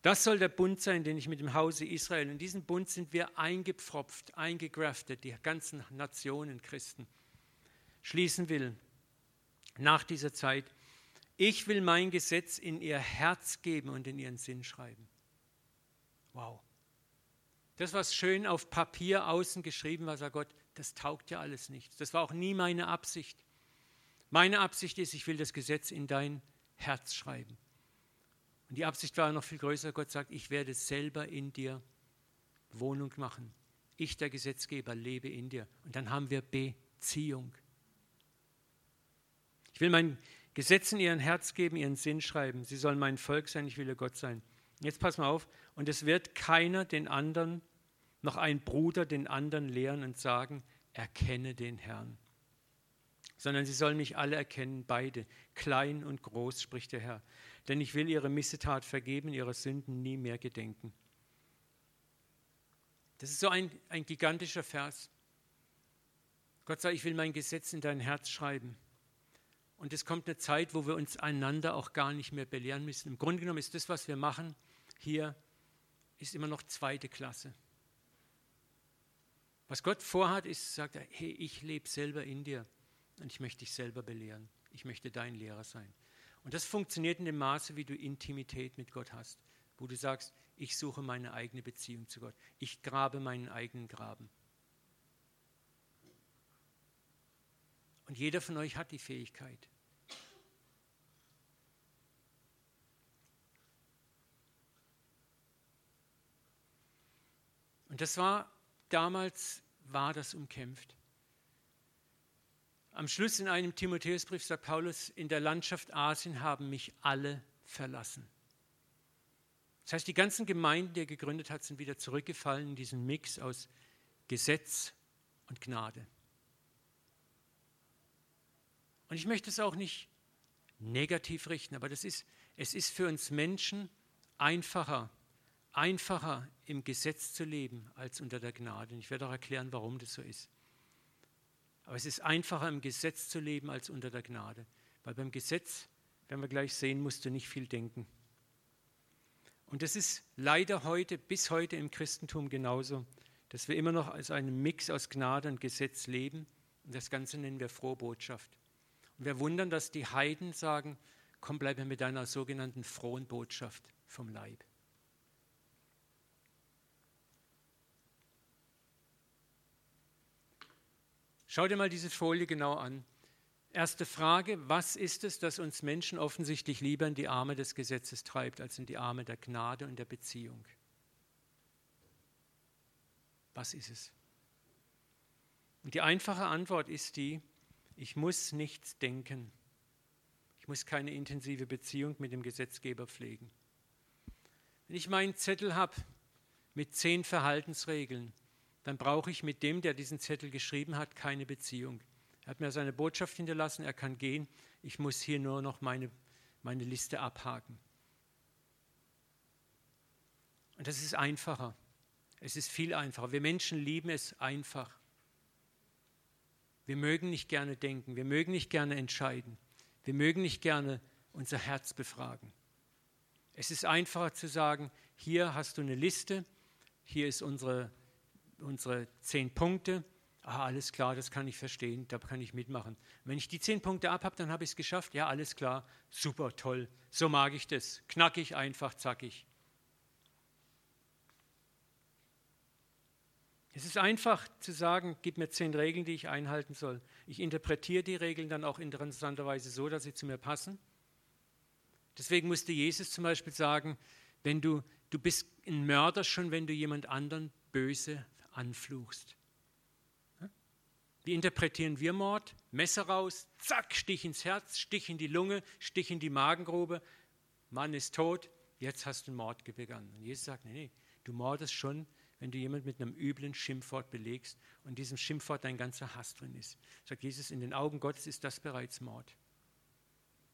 A: Das soll der Bund sein, den ich mit dem Hause Israel, in diesen Bund sind wir eingepfropft, eingegraftet, die ganzen Nationen Christen, schließen will. Nach dieser Zeit, ich will mein Gesetz in ihr Herz geben und in ihren Sinn schreiben. Wow. Das, was schön auf Papier außen geschrieben war, sagt Gott, das taugt ja alles nichts. Das war auch nie meine Absicht. Meine Absicht ist, ich will das Gesetz in dein Herz schreiben. Und die Absicht war noch viel größer. Gott sagt, ich werde selber in dir Wohnung machen. Ich, der Gesetzgeber, lebe in dir. Und dann haben wir Beziehung. Ich will mein Gesetz in ihren Herz geben, ihren Sinn schreiben. Sie sollen mein Volk sein, ich will ihr Gott sein. Jetzt pass mal auf. Und es wird keiner den anderen, noch ein Bruder den anderen lehren und sagen, erkenne den Herrn sondern sie sollen mich alle erkennen, beide, klein und groß, spricht der Herr. Denn ich will ihre Missetat vergeben, ihre Sünden nie mehr gedenken. Das ist so ein, ein gigantischer Vers. Gott sagt, ich will mein Gesetz in dein Herz schreiben. Und es kommt eine Zeit, wo wir uns einander auch gar nicht mehr belehren müssen. Im Grunde genommen ist das, was wir machen hier, ist immer noch zweite Klasse. Was Gott vorhat, ist, sagt er, hey, ich lebe selber in dir und ich möchte dich selber belehren. Ich möchte dein Lehrer sein. Und das funktioniert in dem Maße, wie du Intimität mit Gott hast, wo du sagst, ich suche meine eigene Beziehung zu Gott. Ich grabe meinen eigenen Graben. Und jeder von euch hat die Fähigkeit. Und das war damals, war das umkämpft. Am Schluss in einem Timotheusbrief sagt Paulus, in der Landschaft Asien haben mich alle verlassen. Das heißt, die ganzen Gemeinden, die er gegründet hat, sind wieder zurückgefallen in diesen Mix aus Gesetz und Gnade. Und ich möchte es auch nicht negativ richten, aber das ist, es ist für uns Menschen einfacher, einfacher im Gesetz zu leben als unter der Gnade. Und ich werde auch erklären, warum das so ist. Aber es ist einfacher im Gesetz zu leben als unter der Gnade. Weil beim Gesetz, werden wir gleich sehen, musst du nicht viel denken. Und das ist leider heute, bis heute im Christentum genauso, dass wir immer noch als einen Mix aus Gnade und Gesetz leben. Und das Ganze nennen wir frohe Botschaft. Und wir wundern, dass die Heiden sagen, komm, bleib mir mit deiner sogenannten frohen Botschaft vom Leib. Schau dir mal diese Folie genau an. Erste Frage, was ist es, das uns Menschen offensichtlich lieber in die Arme des Gesetzes treibt, als in die Arme der Gnade und der Beziehung? Was ist es? Und die einfache Antwort ist die, ich muss nichts denken. Ich muss keine intensive Beziehung mit dem Gesetzgeber pflegen. Wenn ich meinen Zettel habe mit zehn Verhaltensregeln, dann brauche ich mit dem, der diesen Zettel geschrieben hat, keine Beziehung. Er hat mir seine Botschaft hinterlassen, er kann gehen. Ich muss hier nur noch meine, meine Liste abhaken. Und das ist einfacher. Es ist viel einfacher. Wir Menschen lieben es einfach. Wir mögen nicht gerne denken, wir mögen nicht gerne entscheiden, wir mögen nicht gerne unser Herz befragen. Es ist einfacher zu sagen, hier hast du eine Liste, hier ist unsere unsere zehn Punkte. Ah, alles klar, das kann ich verstehen, da kann ich mitmachen. Wenn ich die zehn Punkte ab habe, dann habe ich es geschafft. Ja, alles klar, super, toll. So mag ich das. Knackig, einfach, zackig. Es ist einfach zu sagen, gib mir zehn Regeln, die ich einhalten soll. Ich interpretiere die Regeln dann auch interessanterweise so, dass sie zu mir passen. Deswegen musste Jesus zum Beispiel sagen, wenn du, du bist ein Mörder schon, wenn du jemand anderen böse anfluchst. Wie interpretieren wir Mord? Messer raus, zack, Stich ins Herz, Stich in die Lunge, Stich in die Magengrube, Mann ist tot, jetzt hast du einen Mord begangen. Und Jesus sagt, nee, nee, du mordest schon, wenn du jemand mit einem üblen Schimpfwort belegst und diesem Schimpfwort dein ganzer Hass drin ist. Sagt Jesus, in den Augen Gottes ist das bereits Mord.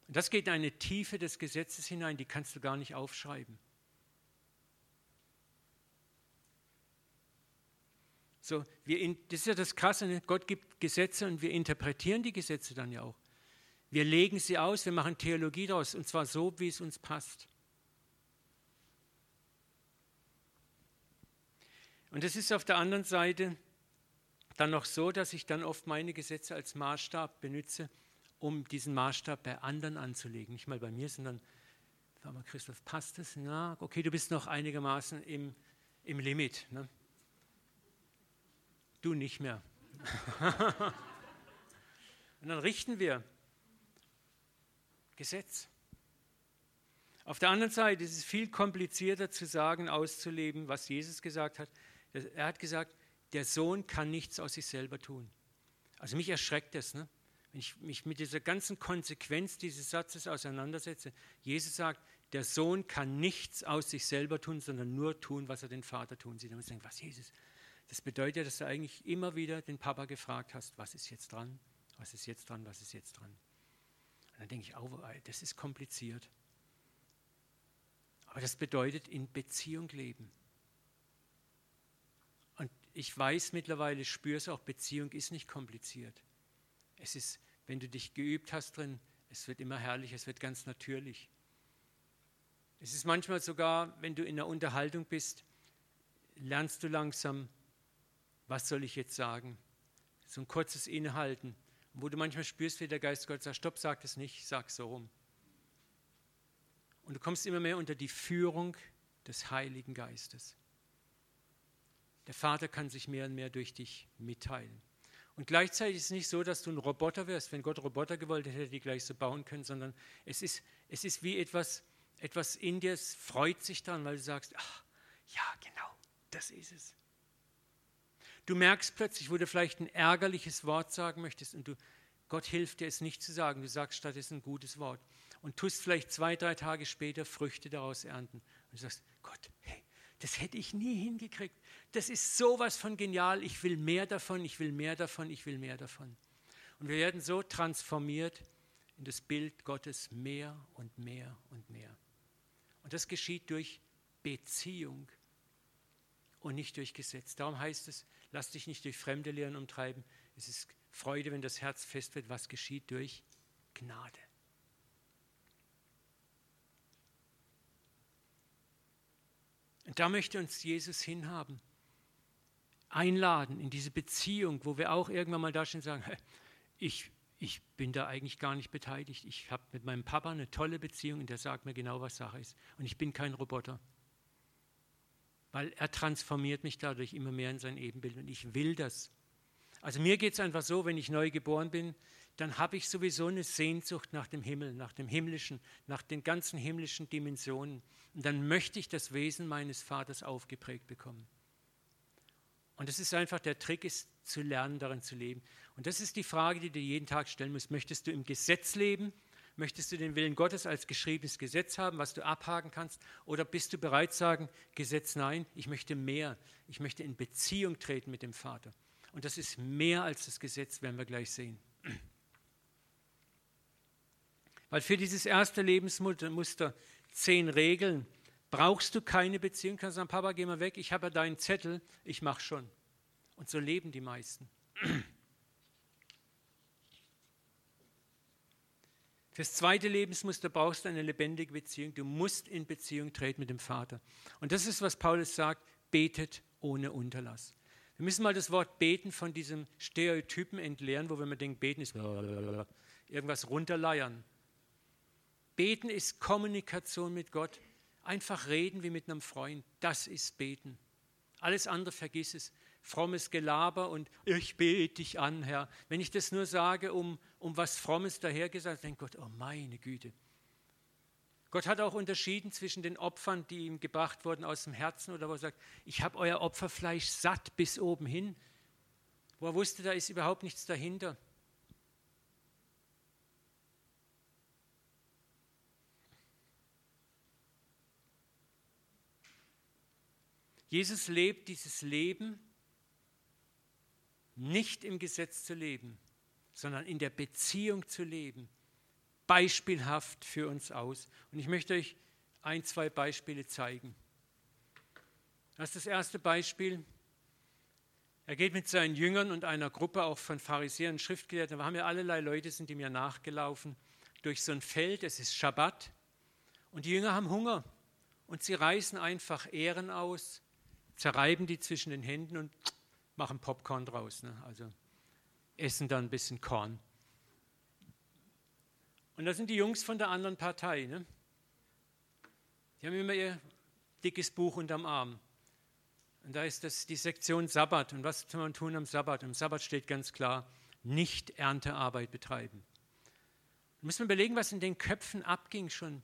A: Und das geht in eine Tiefe des Gesetzes hinein, die kannst du gar nicht aufschreiben. So, wir, das ist ja das Krasse, ne? Gott gibt Gesetze und wir interpretieren die Gesetze dann ja auch. Wir legen sie aus, wir machen Theologie daraus und zwar so, wie es uns passt. Und es ist auf der anderen Seite dann noch so, dass ich dann oft meine Gesetze als Maßstab benütze, um diesen Maßstab bei anderen anzulegen. Nicht mal bei mir, sondern, sag mal, Christoph, passt das? Na, okay, du bist noch einigermaßen im, im Limit. Ne? Du nicht mehr. Und dann richten wir Gesetz. Auf der anderen Seite ist es viel komplizierter zu sagen, auszuleben, was Jesus gesagt hat. Er hat gesagt, der Sohn kann nichts aus sich selber tun. Also mich erschreckt das, ne? wenn ich mich mit dieser ganzen Konsequenz dieses Satzes auseinandersetze. Jesus sagt, der Sohn kann nichts aus sich selber tun, sondern nur tun, was er den Vater tun sieht. Und ich denke, was Jesus? Das bedeutet, dass du eigentlich immer wieder den Papa gefragt hast, was ist jetzt dran, was ist jetzt dran, was ist jetzt dran. Und dann denke ich, oh, das ist kompliziert. Aber das bedeutet in Beziehung leben. Und ich weiß mittlerweile, spüre es auch, Beziehung ist nicht kompliziert. Es ist, wenn du dich geübt hast drin, es wird immer herrlich, es wird ganz natürlich. Es ist manchmal sogar, wenn du in einer Unterhaltung bist, lernst du langsam was soll ich jetzt sagen? So ein kurzes Innehalten, wo du manchmal spürst, wie der Geist Gottes sagt, stopp, sag es nicht, sag so rum. Und du kommst immer mehr unter die Führung des Heiligen Geistes. Der Vater kann sich mehr und mehr durch dich mitteilen. Und gleichzeitig ist es nicht so, dass du ein Roboter wirst. Wenn Gott Roboter gewollt hätte, hätte die gleich so bauen können, sondern es ist, es ist wie etwas, etwas in dir, es freut sich dann, weil du sagst, ach, ja, genau, das ist es. Du merkst plötzlich, wo du vielleicht ein ärgerliches Wort sagen möchtest und du, Gott hilft dir es nicht zu sagen, du sagst stattdessen ein gutes Wort und tust vielleicht zwei, drei Tage später Früchte daraus ernten. Und du sagst, Gott, hey, das hätte ich nie hingekriegt. Das ist sowas von genial. Ich will mehr davon, ich will mehr davon, ich will mehr davon. Und wir werden so transformiert in das Bild Gottes mehr und mehr und mehr. Und das geschieht durch Beziehung und nicht durch Gesetz. Darum heißt es, lass dich nicht durch fremde Lehren umtreiben. Es ist Freude, wenn das Herz fest wird. Was geschieht durch Gnade? Und da möchte uns Jesus hinhaben. Einladen in diese Beziehung, wo wir auch irgendwann mal da stehen und sagen, ich, ich bin da eigentlich gar nicht beteiligt. Ich habe mit meinem Papa eine tolle Beziehung und der sagt mir genau, was Sache ist. Und ich bin kein Roboter. Weil er transformiert mich dadurch immer mehr in sein Ebenbild und ich will das. Also mir geht es einfach so, wenn ich neu geboren bin, dann habe ich sowieso eine Sehnsucht nach dem Himmel, nach dem Himmlischen, nach den ganzen himmlischen Dimensionen. Und dann möchte ich das Wesen meines Vaters aufgeprägt bekommen. Und das ist einfach der Trick, ist zu lernen, darin zu leben. Und das ist die Frage, die du jeden Tag stellen musst. Möchtest du im Gesetz leben? Möchtest du den Willen Gottes als geschriebenes Gesetz haben, was du abhaken kannst? Oder bist du bereit zu sagen, Gesetz nein, ich möchte mehr. Ich möchte in Beziehung treten mit dem Vater. Und das ist mehr als das Gesetz, werden wir gleich sehen. Weil für dieses erste Lebensmuster zehn Regeln. Brauchst du keine Beziehung, kannst du sagen, Papa, geh mal weg, ich habe ja deinen Zettel, ich mache schon. Und so leben die meisten. Fürs zweite Lebensmuster brauchst du eine lebendige Beziehung. Du musst in Beziehung treten mit dem Vater. Und das ist, was Paulus sagt, betet ohne Unterlass. Wir müssen mal das Wort beten von diesem Stereotypen entleeren, wo wir immer denken, beten ist irgendwas runterleiern. Beten ist Kommunikation mit Gott. Einfach reden wie mit einem Freund. Das ist Beten. Alles andere vergiss es. Frommes Gelaber und ich bete dich an, Herr. Wenn ich das nur sage, um, um was Frommes dahergesagt, denkt Gott, oh meine Güte. Gott hat auch unterschieden zwischen den Opfern, die ihm gebracht wurden aus dem Herzen oder wo er sagt, ich habe euer Opferfleisch satt bis oben hin, wo er wusste, da ist überhaupt nichts dahinter. Jesus lebt dieses Leben nicht im Gesetz zu leben, sondern in der Beziehung zu leben, beispielhaft für uns aus. Und ich möchte euch ein, zwei Beispiele zeigen. Das ist das erste Beispiel. Er geht mit seinen Jüngern und einer Gruppe auch von Pharisäern und Schriftgelehrten, da haben ja allerlei Leute, sind ihm ja nachgelaufen, durch so ein Feld, es ist Schabbat, und die Jünger haben Hunger und sie reißen einfach Ehren aus zerreiben die zwischen den Händen und machen Popcorn draus. Ne? Also essen dann ein bisschen Korn. Und das sind die Jungs von der anderen Partei. Ne? Die haben immer ihr dickes Buch unterm Arm. Und da ist das die Sektion Sabbat. Und was soll man tun am Sabbat? Am Sabbat steht ganz klar, nicht Erntearbeit betreiben. Da müssen wir überlegen, was in den Köpfen abging schon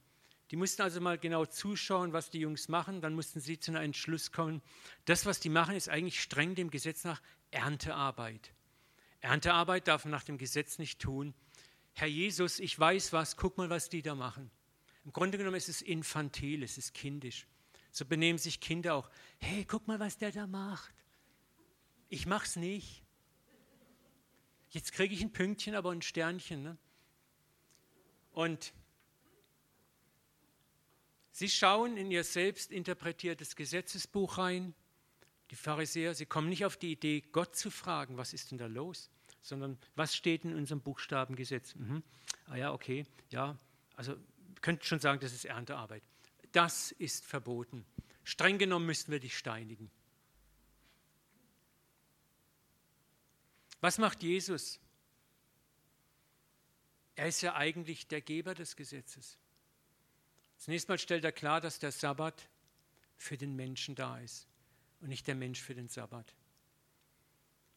A: die mussten also mal genau zuschauen, was die Jungs machen. Dann mussten sie zu einem Entschluss kommen. Das, was die machen, ist eigentlich streng dem Gesetz nach Erntearbeit. Erntearbeit darf man nach dem Gesetz nicht tun. Herr Jesus, ich weiß was, guck mal, was die da machen. Im Grunde genommen ist es infantil, es ist kindisch. So benehmen sich Kinder auch. Hey, guck mal, was der da macht. Ich mach's nicht. Jetzt kriege ich ein Pünktchen, aber ein Sternchen. Ne? Und Sie schauen in ihr selbst interpretiertes Gesetzesbuch rein. Die Pharisäer, sie kommen nicht auf die Idee, Gott zu fragen, was ist denn da los, sondern was steht in unserem Buchstabengesetz? Mhm. Ah ja, okay, ja, also könnte schon sagen, das ist Erntearbeit. Das ist verboten. Streng genommen müssten wir dich steinigen. Was macht Jesus? Er ist ja eigentlich der Geber des Gesetzes. Zunächst mal stellt er klar, dass der Sabbat für den Menschen da ist und nicht der Mensch für den Sabbat.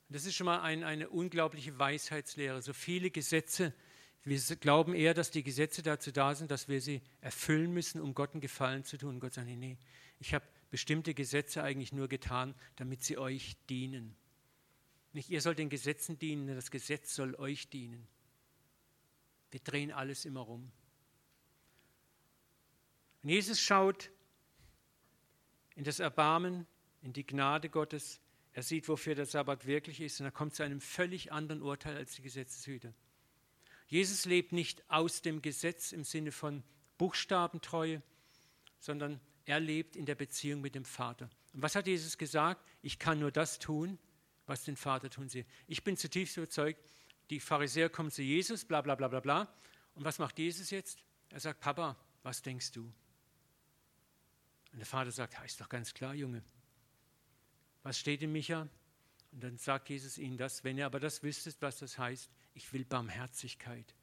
A: Das ist schon mal ein, eine unglaubliche Weisheitslehre. So viele Gesetze, wir glauben eher, dass die Gesetze dazu da sind, dass wir sie erfüllen müssen, um Gott einen Gefallen zu tun. Und Gott sagt, nee, nee, ich habe bestimmte Gesetze eigentlich nur getan, damit sie euch dienen. Nicht ihr sollt den Gesetzen dienen, das Gesetz soll euch dienen. Wir drehen alles immer rum. Und Jesus schaut in das Erbarmen, in die Gnade Gottes. Er sieht, wofür der Sabbat wirklich ist und er kommt zu einem völlig anderen Urteil als die Gesetzeshüter. Jesus lebt nicht aus dem Gesetz im Sinne von Buchstabentreue, sondern er lebt in der Beziehung mit dem Vater. Und was hat Jesus gesagt? Ich kann nur das tun, was den Vater tun sie. Ich bin zutiefst überzeugt, die Pharisäer kommen zu Jesus, bla bla bla bla bla. Und was macht Jesus jetzt? Er sagt, Papa, was denkst du? Und der Vater sagt, ist doch ganz klar, Junge. Was steht in Micha? Und dann sagt Jesus ihnen das, wenn ihr aber das wüsstet, was das heißt, ich will Barmherzigkeit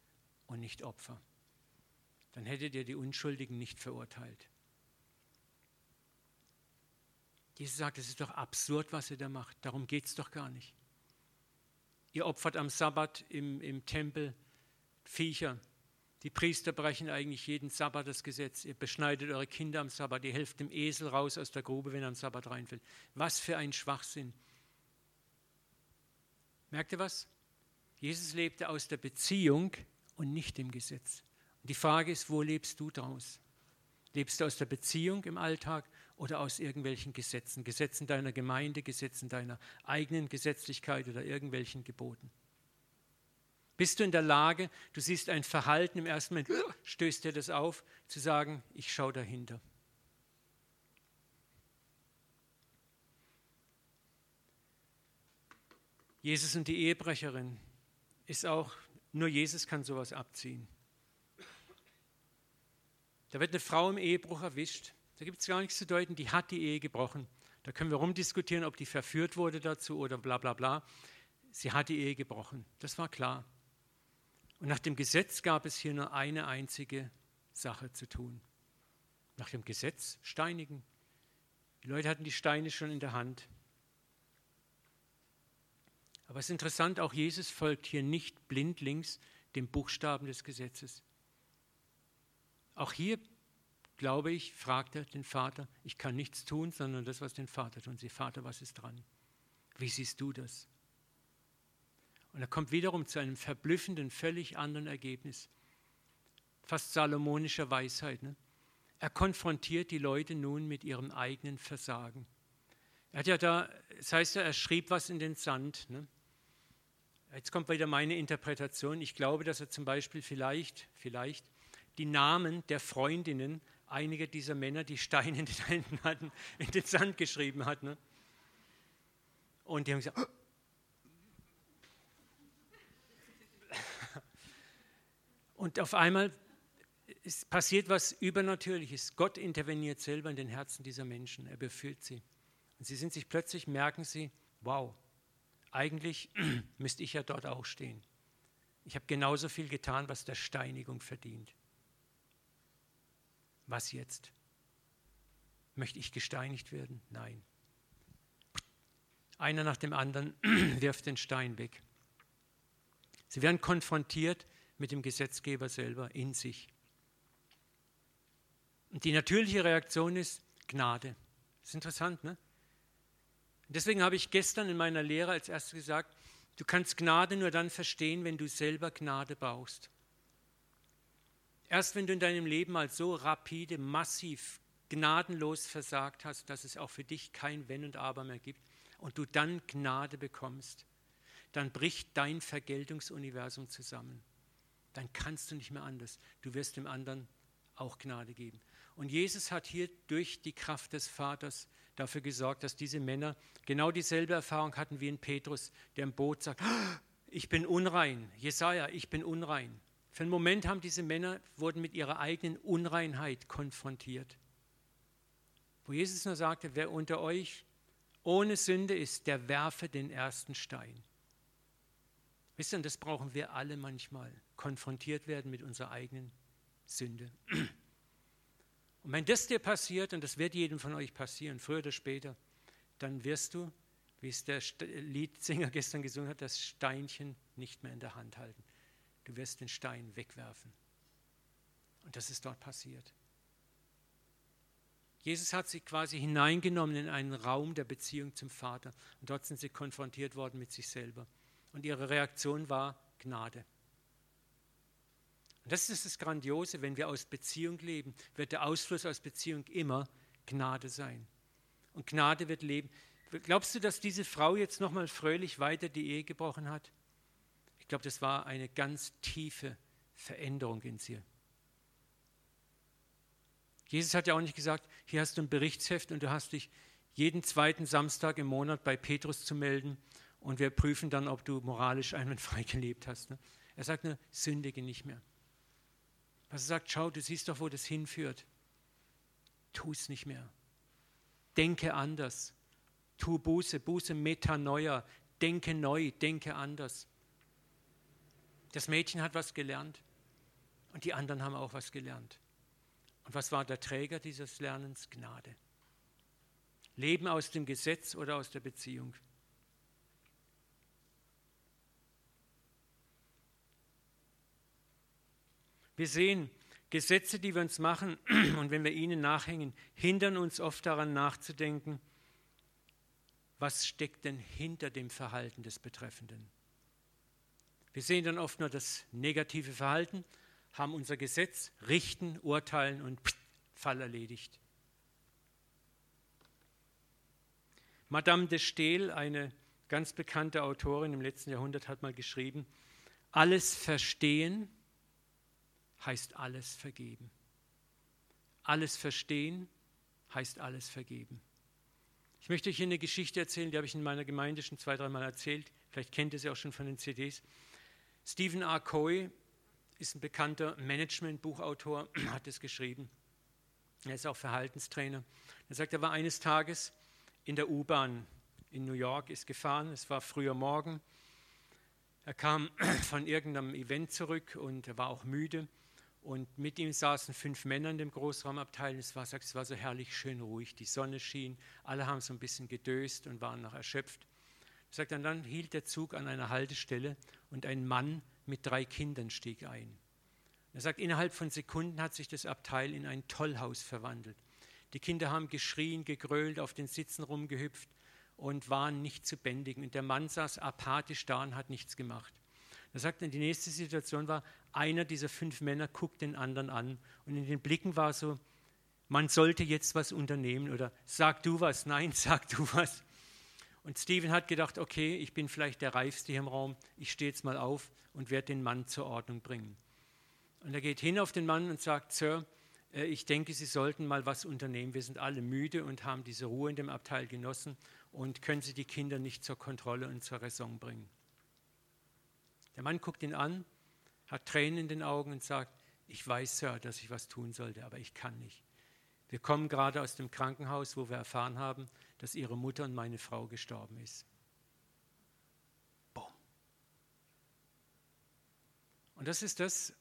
A: und nicht Opfer, dann hättet ihr die Unschuldigen nicht verurteilt. Jesus sagt, es ist doch absurd, was ihr da macht. Darum geht es doch gar nicht. Ihr opfert am Sabbat im, im Tempel Viecher. Die Priester brechen eigentlich jeden Sabbat das Gesetz. Ihr beschneidet eure Kinder am Sabbat. Ihr helft dem Esel raus aus der Grube, wenn er am Sabbat reinfällt. Was für ein Schwachsinn. Merkt ihr was? Jesus lebte aus der Beziehung und nicht dem Gesetz. Und die Frage ist, wo lebst du draus? Lebst du aus der Beziehung im Alltag oder aus irgendwelchen Gesetzen, Gesetzen deiner Gemeinde, Gesetzen deiner eigenen Gesetzlichkeit oder irgendwelchen Geboten. Bist du in der Lage, du siehst ein Verhalten im ersten Moment, stößt dir das auf, zu sagen, ich schaue dahinter. Jesus und die Ehebrecherin ist auch, nur Jesus kann sowas abziehen. Da wird eine Frau im Ehebruch erwischt da gibt es gar nichts zu deuten, die hat die Ehe gebrochen. Da können wir rumdiskutieren, ob die verführt wurde dazu oder bla bla bla. Sie hat die Ehe gebrochen. Das war klar. Und nach dem Gesetz gab es hier nur eine einzige Sache zu tun. Nach dem Gesetz steinigen. Die Leute hatten die Steine schon in der Hand. Aber es ist interessant, auch Jesus folgt hier nicht blindlings dem Buchstaben des Gesetzes. Auch hier glaube ich, fragt er den Vater, ich kann nichts tun, sondern das, was den Vater tun. Sie, Vater, was ist dran? Wie siehst du das? Und er kommt wiederum zu einem verblüffenden, völlig anderen Ergebnis. Fast salomonischer Weisheit. Ne? Er konfrontiert die Leute nun mit ihrem eigenen Versagen. Er hat ja da, das heißt ja, er schrieb was in den Sand. Ne? Jetzt kommt wieder meine Interpretation. Ich glaube, dass er zum Beispiel vielleicht, vielleicht die Namen der Freundinnen einige dieser Männer, die Steine in den Händen hatten, in den Sand geschrieben hat. Ne? Und die haben gesagt, und auf einmal passiert was Übernatürliches. Gott interveniert selber in den Herzen dieser Menschen. Er befüllt sie. Und sie sind sich plötzlich, merken sie, wow, eigentlich müsste ich ja dort auch stehen. Ich habe genauso viel getan, was der Steinigung verdient. Was jetzt? Möchte ich gesteinigt werden? Nein. Einer nach dem anderen wirft den Stein weg. Sie werden konfrontiert mit dem Gesetzgeber selber in sich. Und die natürliche Reaktion ist Gnade. Das ist interessant, ne? Deswegen habe ich gestern in meiner Lehre als erstes gesagt, du kannst Gnade nur dann verstehen, wenn du selber Gnade brauchst. Erst wenn du in deinem Leben mal so rapide, massiv, gnadenlos versagt hast, dass es auch für dich kein Wenn und Aber mehr gibt und du dann Gnade bekommst, dann bricht dein Vergeltungsuniversum zusammen. Dann kannst du nicht mehr anders. Du wirst dem anderen auch Gnade geben. Und Jesus hat hier durch die Kraft des Vaters dafür gesorgt, dass diese Männer genau dieselbe Erfahrung hatten wie in Petrus, der im Boot sagt, ah, ich bin unrein. Jesaja, ich bin unrein. Für einen Moment haben diese Männer, wurden mit ihrer eigenen Unreinheit konfrontiert. Wo Jesus nur sagte, wer unter euch ohne Sünde ist, der werfe den ersten Stein. Wisst ihr, das brauchen wir alle manchmal, konfrontiert werden mit unserer eigenen Sünde. Und wenn das dir passiert, und das wird jedem von euch passieren, früher oder später, dann wirst du, wie es der Liedsänger gestern gesungen hat, das Steinchen nicht mehr in der Hand halten. Du wirst den Stein wegwerfen. Und das ist dort passiert. Jesus hat sie quasi hineingenommen in einen Raum der Beziehung zum Vater. Und dort sind sie konfrontiert worden mit sich selber. Und ihre Reaktion war Gnade. Und das ist das Grandiose, wenn wir aus Beziehung leben, wird der Ausfluss aus Beziehung immer Gnade sein. Und Gnade wird leben. Glaubst du, dass diese Frau jetzt nochmal fröhlich weiter die Ehe gebrochen hat? Ich glaube, das war eine ganz tiefe Veränderung in sie. Jesus hat ja auch nicht gesagt, hier hast du ein Berichtsheft und du hast dich jeden zweiten Samstag im Monat bei Petrus zu melden und wir prüfen dann, ob du moralisch einwandfrei gelebt hast. Ne? Er sagt nur, sündige nicht mehr. Was er sagt, schau, du siehst doch, wo das hinführt. Tu es nicht mehr. Denke anders. Tu Buße, Buße Metanoia. Denke neu, denke anders. Das Mädchen hat was gelernt und die anderen haben auch was gelernt. Und was war der Träger dieses Lernens? Gnade. Leben aus dem Gesetz oder aus der Beziehung. Wir sehen, Gesetze, die wir uns machen und wenn wir ihnen nachhängen, hindern uns oft daran nachzudenken, was steckt denn hinter dem Verhalten des Betreffenden. Wir sehen dann oft nur das negative Verhalten, haben unser Gesetz, richten, urteilen und Fall erledigt. Madame de Stael, eine ganz bekannte Autorin im letzten Jahrhundert, hat mal geschrieben, alles verstehen heißt alles vergeben. Alles verstehen heißt alles vergeben. Ich möchte euch hier eine Geschichte erzählen, die habe ich in meiner Gemeinde schon zwei, dreimal erzählt. Vielleicht kennt ihr sie auch schon von den CDs. Stephen R. Covey ist ein bekannter Management-Buchautor, hat es geschrieben. Er ist auch Verhaltenstrainer. Er sagt, er war eines Tages in der U-Bahn in New York, ist gefahren, es war früher Morgen. Er kam von irgendeinem Event zurück und er war auch müde. Und mit ihm saßen fünf Männer in dem Großraumabteil. Es war, sagt, es war so herrlich schön ruhig. Die Sonne schien. Alle haben so ein bisschen gedöst und waren noch erschöpft. Er sagt, und dann hielt der Zug an einer Haltestelle und ein Mann mit drei Kindern stieg ein. Er sagt, innerhalb von Sekunden hat sich das Abteil in ein Tollhaus verwandelt. Die Kinder haben geschrien, gegrölt, auf den Sitzen rumgehüpft und waren nicht zu bändigen. Und der Mann saß apathisch da und hat nichts gemacht. Er sagt, die nächste Situation war, einer dieser fünf Männer guckt den anderen an und in den Blicken war so, man sollte jetzt was unternehmen oder sag du was, nein, sag du was. Und Steven hat gedacht, okay, ich bin vielleicht der Reifste hier im Raum, ich stehe jetzt mal auf und werde den Mann zur Ordnung bringen. Und er geht hin auf den Mann und sagt, Sir, äh, ich denke, Sie sollten mal was unternehmen. Wir sind alle müde und haben diese Ruhe in dem Abteil genossen und können Sie die Kinder nicht zur Kontrolle und zur Raison bringen. Der Mann guckt ihn an, hat Tränen in den Augen und sagt, ich weiß, Sir, dass ich was tun sollte, aber ich kann nicht. Wir kommen gerade aus dem Krankenhaus, wo wir erfahren haben, dass Ihre Mutter und meine Frau gestorben ist. Boom. Und das ist das,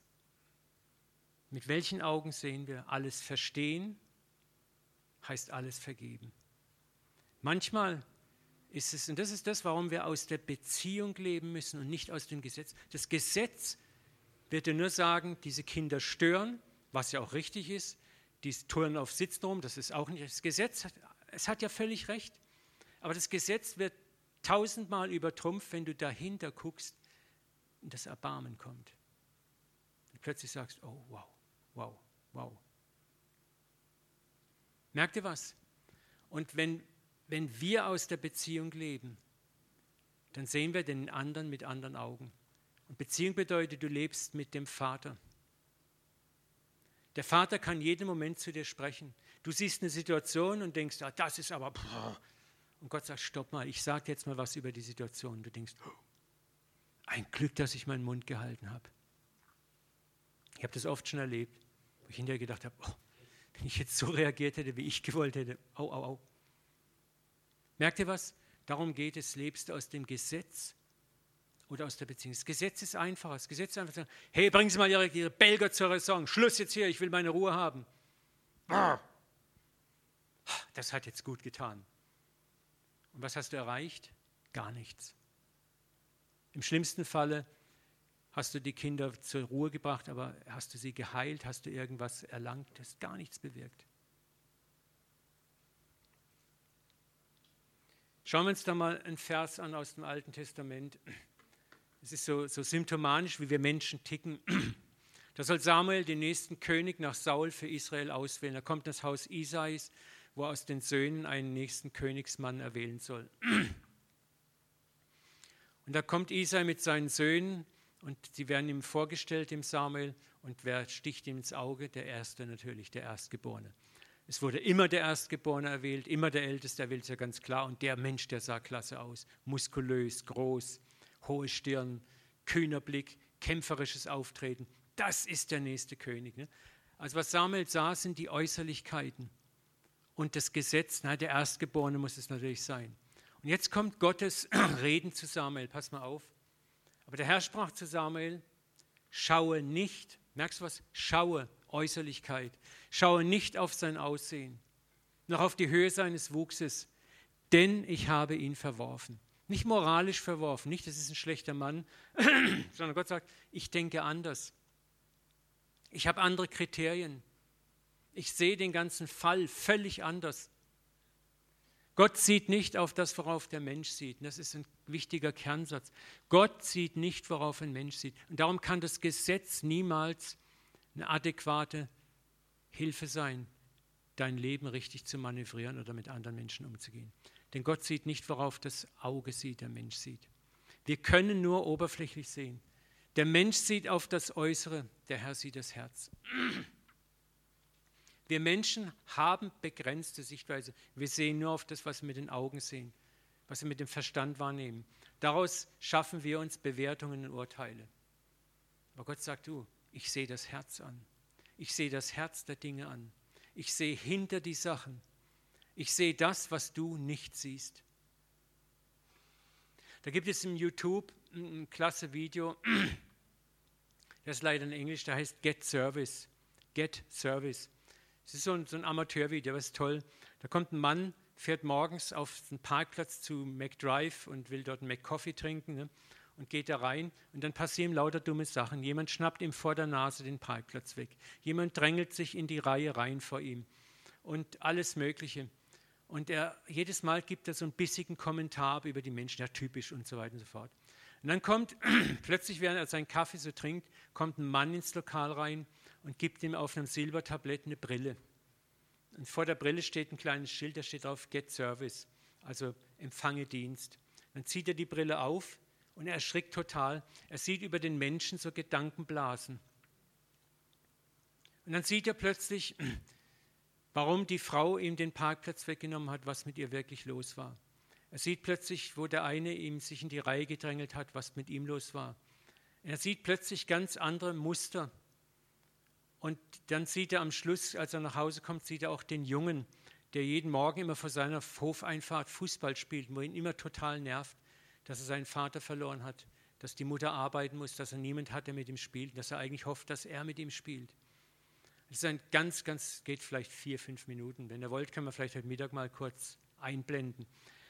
A: mit welchen Augen sehen wir alles verstehen, heißt alles vergeben. Manchmal ist es, und das ist das, warum wir aus der Beziehung leben müssen und nicht aus dem Gesetz. Das Gesetz wird dir nur sagen, diese Kinder stören, was ja auch richtig ist, die touren auf Sitzen rum, das ist auch nicht. Das Gesetz, es hat ja völlig recht, aber das Gesetz wird tausendmal übertrumpft, wenn du dahinter guckst und das Erbarmen kommt. Und plötzlich sagst, oh wow, wow, wow. Merkt ihr was? Und wenn wenn wir aus der Beziehung leben, dann sehen wir den anderen mit anderen Augen. Und Beziehung bedeutet, du lebst mit dem Vater. Der Vater kann jeden Moment zu dir sprechen. Du siehst eine Situation und denkst, ah, das ist aber. Und Gott sagt, stopp mal, ich sage jetzt mal was über die Situation. Du denkst, oh, ein Glück, dass ich meinen Mund gehalten habe. Ich habe das oft schon erlebt, wo ich hinterher gedacht habe, oh, wenn ich jetzt so reagiert hätte, wie ich gewollt hätte, au, au, au. Merkt ihr was? Darum geht es, lebst du aus dem Gesetz oder aus der Beziehung. Das Gesetz ist einfacher. Das Gesetz ist einfach, hey, bringen Sie mal Ihre, Ihre Belger zur Raison. Schluss jetzt hier, ich will meine Ruhe haben. Das hat jetzt gut getan. Und was hast du erreicht? Gar nichts. Im schlimmsten Falle hast du die Kinder zur Ruhe gebracht, aber hast du sie geheilt? Hast du irgendwas erlangt? Das gar nichts bewirkt. Schauen wir uns da mal einen Vers an aus dem Alten Testament. Es ist so, so symptomatisch, wie wir Menschen ticken. Da soll Samuel den nächsten König nach Saul für Israel auswählen. Er kommt ins Haus Isais, wo aus den Söhnen einen nächsten Königsmann erwählen soll. Und da kommt Isai mit seinen Söhnen und sie werden ihm vorgestellt, dem Samuel. Und wer sticht ihm ins Auge? Der Erste natürlich, der Erstgeborene. Es wurde immer der Erstgeborene erwählt, immer der Älteste erwählt, ist ja ganz klar. Und der Mensch, der sah klasse aus. Muskulös, groß, hohe Stirn, kühner Blick, kämpferisches Auftreten. Das ist der nächste König. Ne? Also was Samuel sah, sind die Äußerlichkeiten. Und das Gesetz, na, der Erstgeborene muss es natürlich sein. Und jetzt kommt Gottes Reden zu Samuel. Pass mal auf. Aber der Herr sprach zu Samuel, schaue nicht, merkst du was? Schaue Äußerlichkeit. Schaue nicht auf sein Aussehen, noch auf die Höhe seines Wuchses, denn ich habe ihn verworfen. Nicht moralisch verworfen, nicht, das ist ein schlechter Mann, sondern Gott sagt, ich denke anders. Ich habe andere Kriterien. Ich sehe den ganzen Fall völlig anders. Gott sieht nicht auf das, worauf der Mensch sieht. Das ist ein wichtiger Kernsatz. Gott sieht nicht, worauf ein Mensch sieht. Und darum kann das Gesetz niemals eine adäquate Hilfe sein, dein Leben richtig zu manövrieren oder mit anderen Menschen umzugehen. Denn Gott sieht nicht, worauf das Auge sieht, der Mensch sieht. Wir können nur oberflächlich sehen. Der Mensch sieht auf das Äußere, der Herr sieht das Herz. Wir Menschen haben begrenzte Sichtweise. Wir sehen nur auf das, was wir mit den Augen sehen, was wir mit dem Verstand wahrnehmen. Daraus schaffen wir uns Bewertungen und Urteile. Aber Gott sagt, du, ich sehe das Herz an. Ich sehe das Herz der Dinge an. Ich sehe hinter die Sachen. Ich sehe das, was du nicht siehst. Da gibt es im YouTube ein klasse Video, das ist leider in Englisch, der heißt Get Service. Get Service. Es ist so ein, so ein Amateurvideo, das ist toll. Da kommt ein Mann, fährt morgens auf den Parkplatz zu McDrive und will dort einen McCoffee trinken. Ne? und geht da rein und dann passieren lauter dumme Sachen. Jemand schnappt ihm vor der Nase den Parkplatz weg. Jemand drängelt sich in die Reihe rein vor ihm und alles Mögliche. Und er, jedes Mal gibt er so einen bissigen Kommentar über die Menschen, ja typisch und so weiter und so fort. Und dann kommt plötzlich, während er seinen Kaffee so trinkt, kommt ein Mann ins Lokal rein und gibt ihm auf einem Silbertablett eine Brille. Und vor der Brille steht ein kleines Schild, da steht drauf Get Service, also empfange Dienst. Dann zieht er die Brille auf und er erschrickt total. Er sieht über den Menschen so Gedankenblasen. Und dann sieht er plötzlich, warum die Frau ihm den Parkplatz weggenommen hat, was mit ihr wirklich los war. Er sieht plötzlich, wo der eine ihm sich in die Reihe gedrängelt hat, was mit ihm los war. Er sieht plötzlich ganz andere Muster. Und dann sieht er am Schluss, als er nach Hause kommt, sieht er auch den Jungen, der jeden Morgen immer vor seiner Hofeinfahrt Fußball spielt, wo ihn immer total nervt dass er seinen Vater verloren hat, dass die Mutter arbeiten muss, dass er niemand hat, der mit ihm spielt, dass er eigentlich hofft, dass er mit ihm spielt. Das ist ein ganz, ganz, geht vielleicht vier, fünf Minuten. Wenn ihr wollt, können wir vielleicht heute Mittag mal kurz einblenden.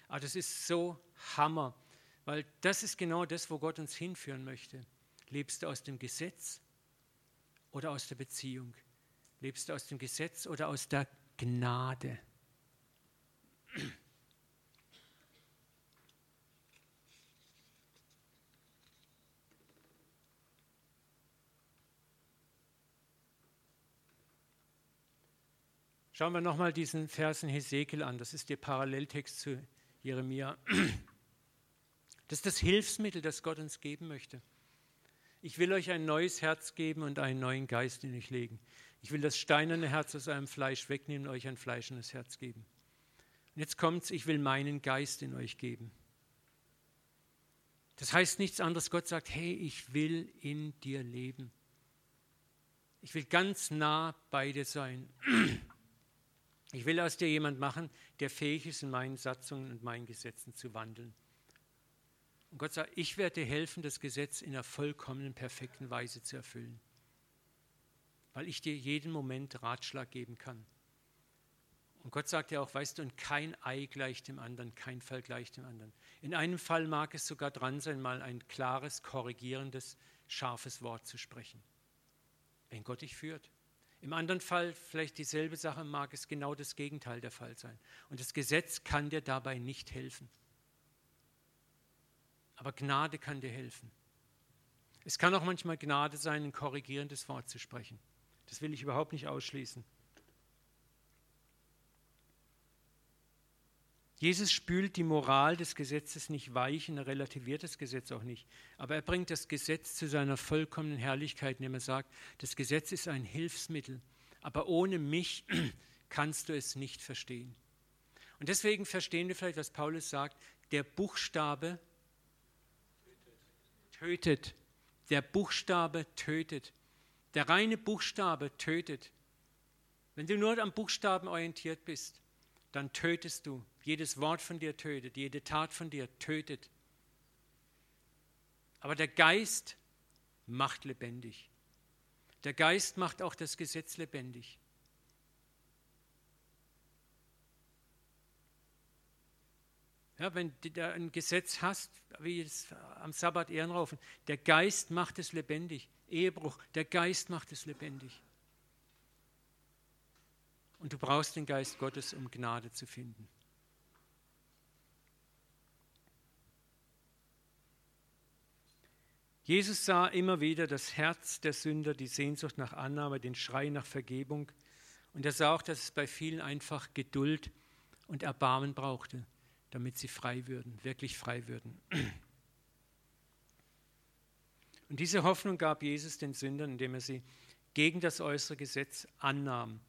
A: Aber das ist so Hammer, weil das ist genau das, wo Gott uns hinführen möchte. Lebst du aus dem Gesetz oder aus der Beziehung? Lebst du aus dem Gesetz oder aus der Gnade? Schauen wir nochmal diesen Vers in Hesekiel an. Das ist der Paralleltext zu Jeremia. Das ist das Hilfsmittel, das Gott uns geben möchte. Ich will euch ein neues Herz geben und einen neuen Geist in euch legen. Ich will das steinerne Herz aus eurem Fleisch wegnehmen und euch ein fleischendes Herz geben. Und jetzt kommt's, ich will meinen Geist in euch geben. Das heißt nichts anderes. Gott sagt, hey, ich will in dir leben. Ich will ganz nah bei dir sein. Ich will aus dir jemand machen, der fähig ist, in meinen Satzungen und meinen Gesetzen zu wandeln. Und Gott sagt, ich werde dir helfen, das Gesetz in einer vollkommenen, perfekten Weise zu erfüllen. Weil ich dir jeden Moment Ratschlag geben kann. Und Gott sagt ja auch, weißt du, und kein Ei gleicht dem anderen, kein Fall gleicht dem anderen. In einem Fall mag es sogar dran sein, mal ein klares, korrigierendes, scharfes Wort zu sprechen. Wenn Gott dich führt. Im anderen Fall, vielleicht dieselbe Sache, mag es genau das Gegenteil der Fall sein. Und das Gesetz kann dir dabei nicht helfen. Aber Gnade kann dir helfen. Es kann auch manchmal Gnade sein, ein korrigierendes Wort zu sprechen. Das will ich überhaupt nicht ausschließen. Jesus spült die Moral des Gesetzes nicht weich und er relativiert das Gesetz auch nicht. Aber er bringt das Gesetz zu seiner vollkommenen Herrlichkeit, indem er sagt, das Gesetz ist ein Hilfsmittel, aber ohne mich kannst du es nicht verstehen. Und deswegen verstehen wir vielleicht, was Paulus sagt, der Buchstabe tötet. Der Buchstabe tötet. Der reine Buchstabe tötet. Wenn du nur am Buchstaben orientiert bist, dann tötest du. Jedes Wort von dir tötet, jede Tat von dir tötet. Aber der Geist macht lebendig. Der Geist macht auch das Gesetz lebendig. Ja, wenn du ein Gesetz hast, wie es am Sabbat Ehrenraufen, der Geist macht es lebendig. Ehebruch, der Geist macht es lebendig. Und du brauchst den Geist Gottes, um Gnade zu finden. Jesus sah immer wieder das Herz der Sünder, die Sehnsucht nach Annahme, den Schrei nach Vergebung. Und er sah auch, dass es bei vielen einfach Geduld und Erbarmen brauchte, damit sie frei würden, wirklich frei würden. Und diese Hoffnung gab Jesus den Sündern, indem er sie gegen das äußere Gesetz annahm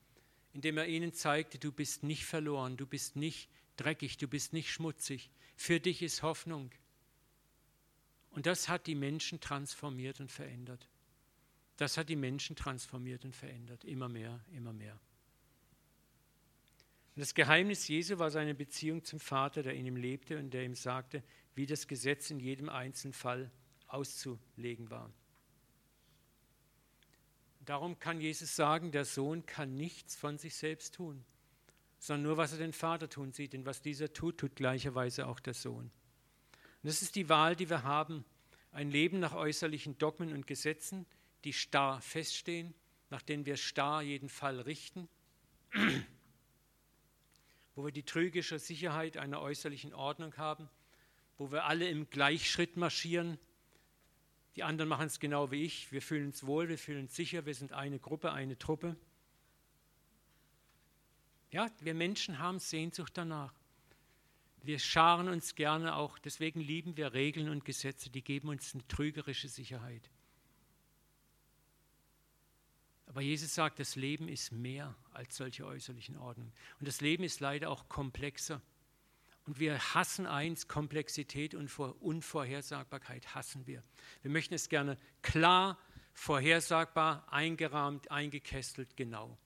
A: indem er ihnen zeigte, du bist nicht verloren, du bist nicht dreckig, du bist nicht schmutzig. Für dich ist Hoffnung. Und das hat die Menschen transformiert und verändert. Das hat die Menschen transformiert und verändert. Immer mehr, immer mehr. Und das Geheimnis Jesu war seine Beziehung zum Vater, der in ihm lebte und der ihm sagte, wie das Gesetz in jedem einzelnen Fall auszulegen war. Darum kann Jesus sagen, der Sohn kann nichts von sich selbst tun, sondern nur, was er den Vater tun sieht. Denn was dieser tut, tut gleicherweise auch der Sohn. Und das ist die Wahl, die wir haben. Ein Leben nach äußerlichen Dogmen und Gesetzen, die starr feststehen, nach denen wir starr jeden Fall richten, wo wir die trügische Sicherheit einer äußerlichen Ordnung haben, wo wir alle im Gleichschritt marschieren, die anderen machen es genau wie ich. Wir fühlen uns wohl, wir fühlen uns sicher, wir sind eine Gruppe, eine Truppe. Ja, wir Menschen haben Sehnsucht danach. Wir scharen uns gerne auch, deswegen lieben wir Regeln und Gesetze, die geben uns eine trügerische Sicherheit. Aber Jesus sagt, das Leben ist mehr als solche äußerlichen Ordnungen. Und das Leben ist leider auch komplexer. Und wir hassen eins, Komplexität und Unvorhersagbarkeit hassen wir. Wir möchten es gerne klar, vorhersagbar, eingerahmt, eingekästelt, genau.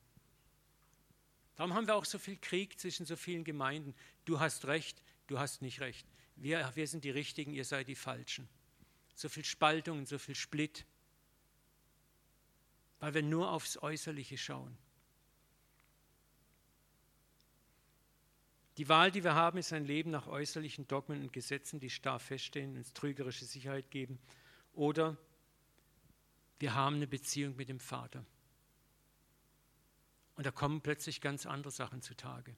A: Darum haben wir auch so viel Krieg zwischen so vielen Gemeinden. Du hast recht, du hast nicht recht. Wir, wir sind die Richtigen, ihr seid die Falschen. So viel Spaltung, so viel Split, weil wir nur aufs Äußerliche schauen. Die Wahl, die wir haben, ist ein Leben nach äußerlichen Dogmen und Gesetzen, die starr feststehen, uns trügerische Sicherheit geben. Oder wir haben eine Beziehung mit dem Vater. Und da kommen plötzlich ganz andere Sachen zutage.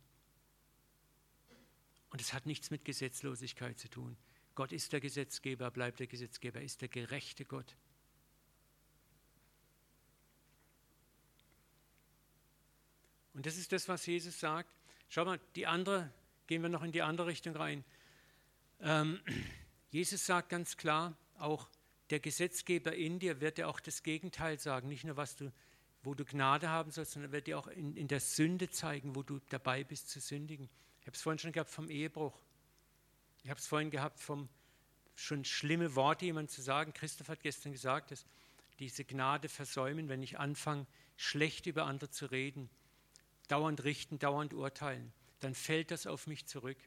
A: Und es hat nichts mit Gesetzlosigkeit zu tun. Gott ist der Gesetzgeber, bleibt der Gesetzgeber, er ist der gerechte Gott. Und das ist das, was Jesus sagt. Schau mal, die andere, gehen wir noch in die andere Richtung rein. Ähm, Jesus sagt ganz klar, auch der Gesetzgeber in dir wird dir auch das Gegenteil sagen. Nicht nur, was du, wo du Gnade haben sollst, sondern wird dir auch in, in der Sünde zeigen, wo du dabei bist zu sündigen. Ich habe es vorhin schon gehabt vom Ehebruch. Ich habe es vorhin gehabt vom schon schlimme Worte jemand zu sagen. Christoph hat gestern gesagt, dass diese Gnade versäumen, wenn ich anfange, schlecht über andere zu reden, dauernd richten, dauernd urteilen, dann fällt das auf mich zurück.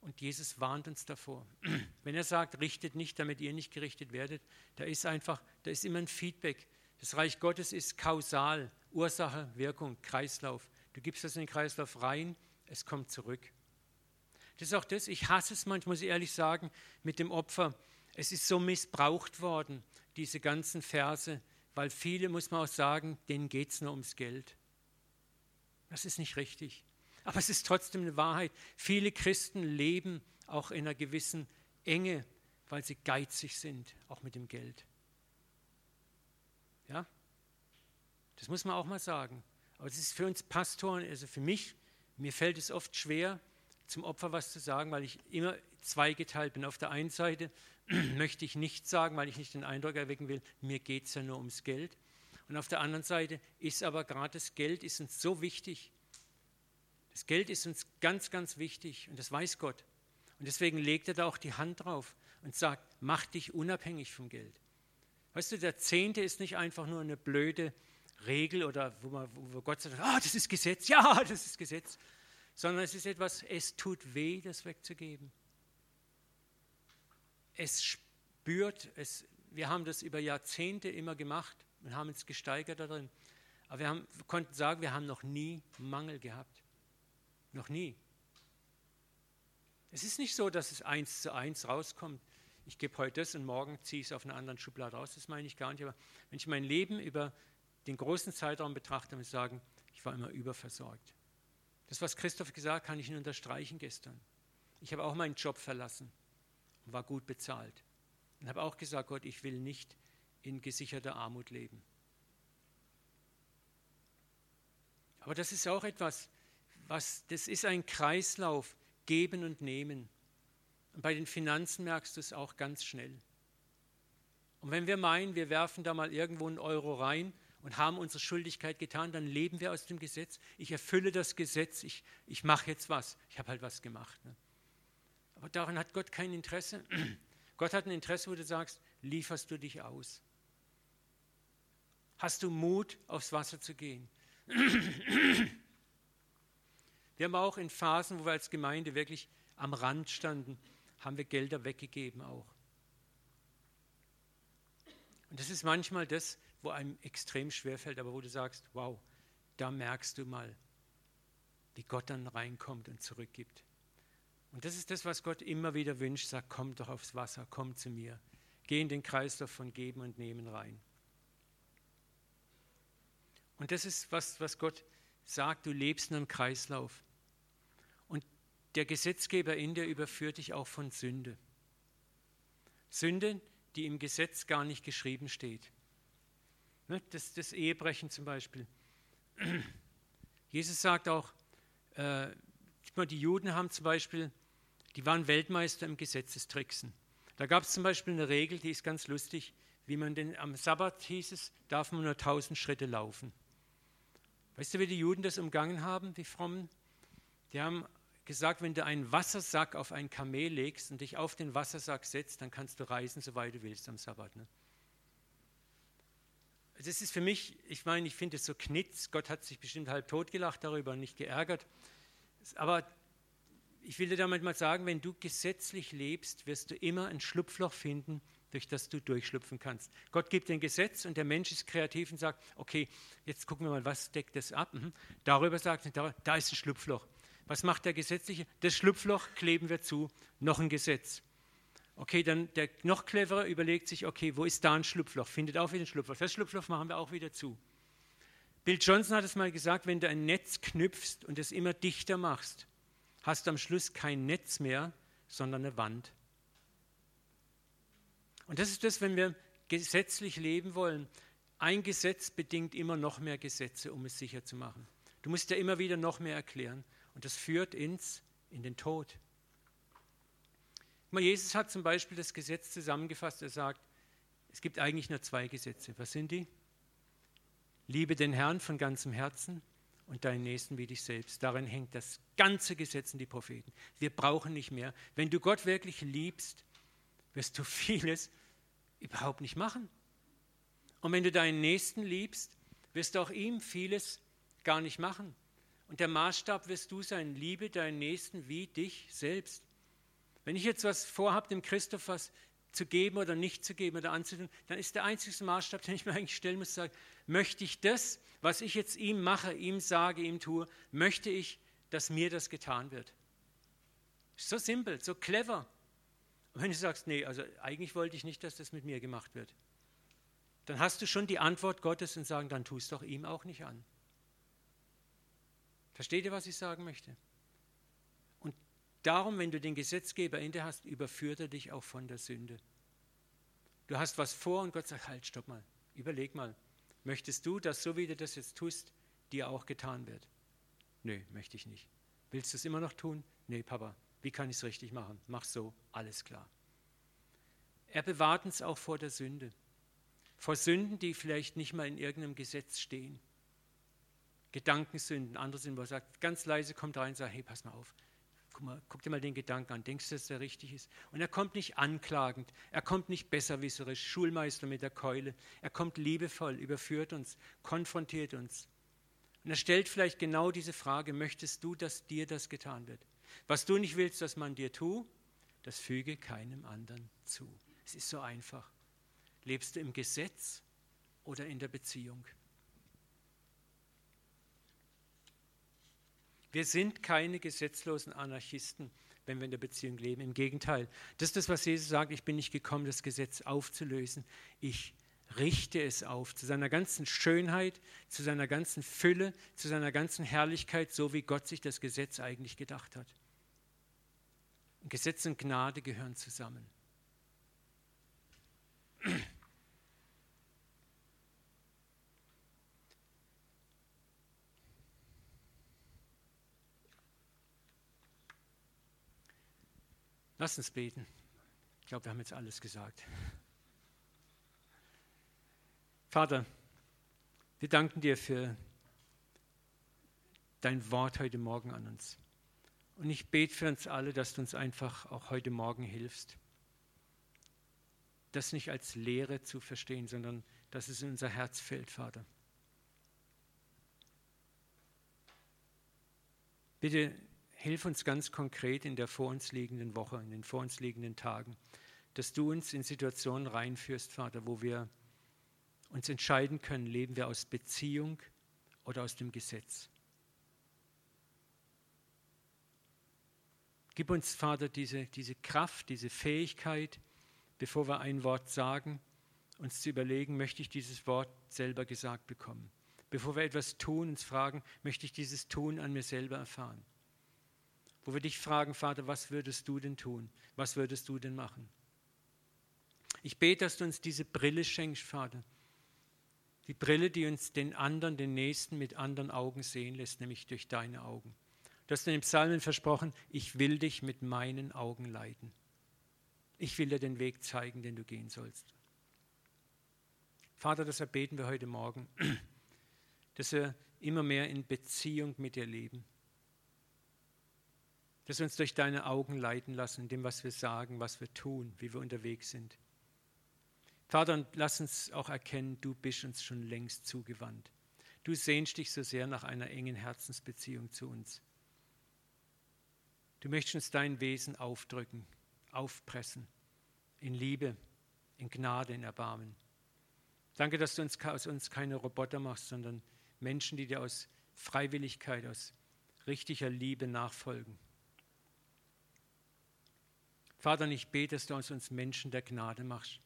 A: Und Jesus warnt uns davor. Wenn er sagt, richtet nicht, damit ihr nicht gerichtet werdet, da ist einfach, da ist immer ein Feedback. Das Reich Gottes ist kausal, Ursache, Wirkung, Kreislauf. Du gibst das in den Kreislauf rein, es kommt zurück. Das ist auch das, ich hasse es manchmal, muss ich ehrlich sagen, mit dem Opfer. Es ist so missbraucht worden, diese ganzen Verse, weil viele, muss man auch sagen, denen geht es nur ums Geld. Das ist nicht richtig. Aber es ist trotzdem eine Wahrheit. Viele Christen leben auch in einer gewissen Enge, weil sie geizig sind, auch mit dem Geld. Ja? Das muss man auch mal sagen. Aber es ist für uns Pastoren, also für mich, mir fällt es oft schwer, zum Opfer was zu sagen, weil ich immer zweigeteilt bin. Auf der einen Seite möchte ich nichts sagen, weil ich nicht den Eindruck erwecken will, mir geht es ja nur ums Geld. Und auf der anderen Seite ist aber gerade das Geld ist uns so wichtig. Das Geld ist uns ganz, ganz wichtig und das weiß Gott. Und deswegen legt er da auch die Hand drauf und sagt, mach dich unabhängig vom Geld. Weißt du, der Zehnte ist nicht einfach nur eine blöde Regel oder wo, man, wo Gott sagt, ah, das ist Gesetz, ja, das ist Gesetz, sondern es ist etwas, es tut weh, das wegzugeben. Es spürt, es, wir haben das über Jahrzehnte immer gemacht und haben uns gesteigert darin. Aber wir, haben, wir konnten sagen, wir haben noch nie Mangel gehabt. Noch nie. Es ist nicht so, dass es eins zu eins rauskommt. Ich gebe heute das und morgen ziehe ich es auf einer anderen Schublade raus. Das meine ich gar nicht. Aber wenn ich mein Leben über den großen Zeitraum betrachte, muss ich sagen, ich war immer überversorgt. Das, was Christoph gesagt hat, kann ich nur unterstreichen gestern. Ich habe auch meinen Job verlassen und war gut bezahlt. Und habe auch gesagt, Gott, ich will nicht in gesicherter Armut leben. Aber das ist auch etwas, was, das ist ein Kreislauf, geben und nehmen. Und bei den Finanzen merkst du es auch ganz schnell. Und wenn wir meinen, wir werfen da mal irgendwo einen Euro rein und haben unsere Schuldigkeit getan, dann leben wir aus dem Gesetz. Ich erfülle das Gesetz, ich, ich mache jetzt was. Ich habe halt was gemacht. Ne? Aber daran hat Gott kein Interesse. Gott hat ein Interesse, wo du sagst, lieferst du dich aus. Hast du Mut, aufs Wasser zu gehen? Wir haben auch in Phasen, wo wir als Gemeinde wirklich am Rand standen, haben wir Gelder weggegeben auch. Und das ist manchmal das, wo einem extrem schwer fällt, aber wo du sagst, wow, da merkst du mal, wie Gott dann reinkommt und zurückgibt. Und das ist das, was Gott immer wieder wünscht, sagt, komm doch aufs Wasser, komm zu mir. Geh in den Kreislauf von Geben und Nehmen rein. Und das ist, was, was Gott sagt, du lebst in einem Kreislauf. Und der Gesetzgeber in dir überführt dich auch von Sünde. Sünde, die im Gesetz gar nicht geschrieben steht. Ne, das, das Ehebrechen zum Beispiel. Jesus sagt auch, äh, die Juden haben zum Beispiel, die waren Weltmeister im Gesetzestricksen. Da gab es zum Beispiel eine Regel, die ist ganz lustig, wie man denn am Sabbat hieß es, darf man nur 1000 Schritte laufen. Weißt du, wie die Juden das umgangen haben, die Frommen? Die haben gesagt, wenn du einen Wassersack auf ein Kamel legst und dich auf den Wassersack setzt, dann kannst du reisen, soweit du willst am Sabbat. Ne? Das ist für mich, ich meine, ich finde es so knitz. Gott hat sich bestimmt halb tot gelacht darüber und nicht geärgert. Aber ich will dir damit mal sagen, wenn du gesetzlich lebst, wirst du immer ein Schlupfloch finden, durch das du durchschlüpfen kannst. Gott gibt ein Gesetz und der Mensch ist kreativ und sagt, okay, jetzt gucken wir mal, was deckt das ab? Mhm. Darüber sagt er, da ist ein Schlupfloch. Was macht der Gesetzliche? Das Schlupfloch kleben wir zu, noch ein Gesetz. Okay, dann der noch clevere überlegt sich, okay, wo ist da ein Schlupfloch? Findet auch wieder ein Schlupfloch. Das Schlupfloch machen wir auch wieder zu. Bill Johnson hat es mal gesagt, wenn du ein Netz knüpfst und es immer dichter machst, hast du am Schluss kein Netz mehr, sondern eine Wand. Und das ist das, wenn wir gesetzlich leben wollen. Ein Gesetz bedingt immer noch mehr Gesetze, um es sicher zu machen. Du musst ja immer wieder noch mehr erklären. Und das führt ins, in den Tod. Jesus hat zum Beispiel das Gesetz zusammengefasst. Er sagt, es gibt eigentlich nur zwei Gesetze. Was sind die? Liebe den Herrn von ganzem Herzen und deinen Nächsten wie dich selbst. Darin hängt das ganze Gesetz und die Propheten. Wir brauchen nicht mehr. Wenn du Gott wirklich liebst, wirst du vieles überhaupt nicht machen. Und wenn du deinen Nächsten liebst, wirst du auch ihm vieles gar nicht machen. Und der Maßstab wirst du sein, liebe deinen Nächsten wie dich selbst. Wenn ich jetzt was vorhabe, dem Christoph was zu geben oder nicht zu geben oder anzutun, dann ist der einzige Maßstab, den ich mir eigentlich stellen muss, sagen, möchte ich das, was ich jetzt ihm mache, ihm sage, ihm tue, möchte ich, dass mir das getan wird. So simpel, so clever. Und wenn du sagst, nee, also eigentlich wollte ich nicht, dass das mit mir gemacht wird, dann hast du schon die Antwort Gottes und sagen, dann tu es doch ihm auch nicht an. Versteht ihr, was ich sagen möchte? Und darum, wenn du den Gesetzgeber in dir hast, überführt er dich auch von der Sünde. Du hast was vor und Gott sagt, halt, stopp mal, überleg mal. Möchtest du, dass so wie du das jetzt tust, dir auch getan wird? Nö, möchte ich nicht. Willst du es immer noch tun? Nee, Papa, wie kann ich es richtig machen? Mach so, alles klar. Er bewahrt uns auch vor der Sünde vor Sünden, die vielleicht nicht mal in irgendeinem Gesetz stehen. Gedankensünden, andere sind, wo er sagt, ganz leise kommt rein und sagt, hey, pass mal auf, guck, mal, guck dir mal den Gedanken an, denkst du, dass der richtig ist? Und er kommt nicht anklagend, er kommt nicht besserwisserisch, Schulmeister mit der Keule, er kommt liebevoll, überführt uns, konfrontiert uns. Und er stellt vielleicht genau diese Frage, möchtest du, dass dir das getan wird? Was du nicht willst, dass man dir tut, das füge keinem anderen zu. Es ist so einfach. Lebst du im Gesetz oder in der Beziehung? Wir sind keine gesetzlosen Anarchisten, wenn wir in der Beziehung leben. Im Gegenteil. Das ist das, was Jesus sagt. Ich bin nicht gekommen, das Gesetz aufzulösen. Ich richte es auf zu seiner ganzen Schönheit, zu seiner ganzen Fülle, zu seiner ganzen Herrlichkeit, so wie Gott sich das Gesetz eigentlich gedacht hat. Gesetz und Gnade gehören zusammen. Lass uns beten. Ich glaube, wir haben jetzt alles gesagt. Vater, wir danken dir für dein Wort heute Morgen an uns. Und ich bete für uns alle, dass du uns einfach auch heute Morgen hilfst. Das nicht als Lehre zu verstehen, sondern dass es in unser Herz fällt, Vater. Bitte hilf uns ganz konkret in der vor uns liegenden Woche, in den vor uns liegenden Tagen, dass du uns in Situationen reinführst, Vater, wo wir uns entscheiden können, leben wir aus Beziehung oder aus dem Gesetz. Gib uns, Vater, diese, diese Kraft, diese Fähigkeit, bevor wir ein Wort sagen, uns zu überlegen, möchte ich dieses Wort selber gesagt bekommen. Bevor wir etwas tun, uns fragen, möchte ich dieses Tun an mir selber erfahren wo wir dich fragen, Vater, was würdest du denn tun? Was würdest du denn machen? Ich bete, dass du uns diese Brille schenkst, Vater. Die Brille, die uns den anderen, den Nächsten mit anderen Augen sehen lässt, nämlich durch deine Augen. Du hast in den Psalmen versprochen, ich will dich mit meinen Augen leiten. Ich will dir den Weg zeigen, den du gehen sollst. Vater, das erbeten wir heute Morgen, dass wir immer mehr in Beziehung mit dir leben dass wir uns durch deine Augen leiten lassen, in dem, was wir sagen, was wir tun, wie wir unterwegs sind. Vater, und lass uns auch erkennen, du bist uns schon längst zugewandt. Du sehnst dich so sehr nach einer engen Herzensbeziehung zu uns. Du möchtest uns dein Wesen aufdrücken, aufpressen, in Liebe, in Gnade, in Erbarmen. Danke, dass du uns, aus uns keine Roboter machst, sondern Menschen, die dir aus Freiwilligkeit, aus richtiger Liebe nachfolgen. Vater, ich bete, dass du aus uns Menschen der Gnade machst,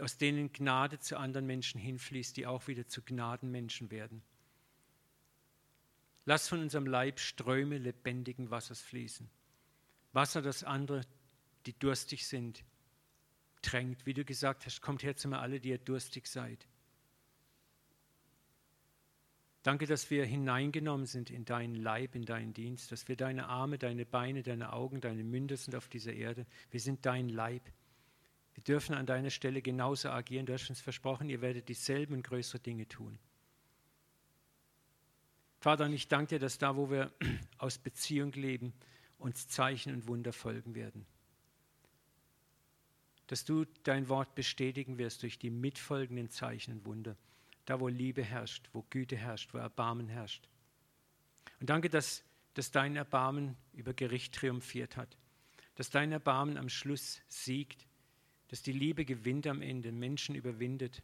A: aus denen Gnade zu anderen Menschen hinfließt, die auch wieder zu Gnadenmenschen werden. Lass von unserem Leib Ströme lebendigen Wassers fließen. Wasser, das andere, die durstig sind, drängt. Wie du gesagt hast, kommt her zu mir alle, die ihr durstig seid. Danke, dass wir hineingenommen sind in deinen Leib, in deinen Dienst, dass wir deine Arme, deine Beine, deine Augen, deine Münder sind auf dieser Erde. Wir sind dein Leib. Wir dürfen an deiner Stelle genauso agieren. Du hast uns versprochen, ihr werdet dieselben und größere Dinge tun. Vater, und ich danke dir, dass da, wo wir aus Beziehung leben, uns Zeichen und Wunder folgen werden. Dass du dein Wort bestätigen wirst durch die mitfolgenden Zeichen und Wunder da wo Liebe herrscht, wo Güte herrscht, wo Erbarmen herrscht. Und danke, dass, dass dein Erbarmen über Gericht triumphiert hat. dass dein Erbarmen am Schluss siegt, dass die Liebe gewinnt am Ende, Menschen überwindet.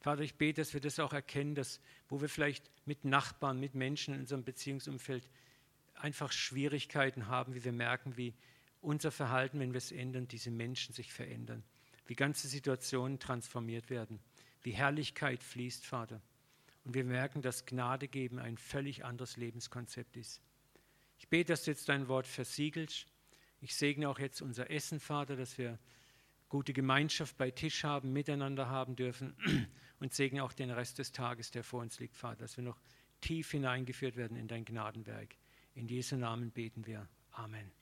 A: Vater, ich bete, dass wir das auch erkennen, dass wo wir vielleicht mit Nachbarn, mit Menschen in unserem Beziehungsumfeld einfach Schwierigkeiten haben, wie wir merken, wie unser Verhalten, wenn wir es ändern, diese Menschen sich verändern, wie ganze Situationen transformiert werden, wie Herrlichkeit fließt, Vater. Und wir merken, dass Gnade geben ein völlig anderes Lebenskonzept ist. Ich bete, dass du jetzt dein Wort versiegelst. Ich segne auch jetzt unser Essen, Vater, dass wir gute Gemeinschaft bei Tisch haben, miteinander haben dürfen und segne auch den Rest des Tages, der vor uns liegt, Vater, dass wir noch tief hineingeführt werden in dein Gnadenwerk. In Jesu Namen beten wir. Amen.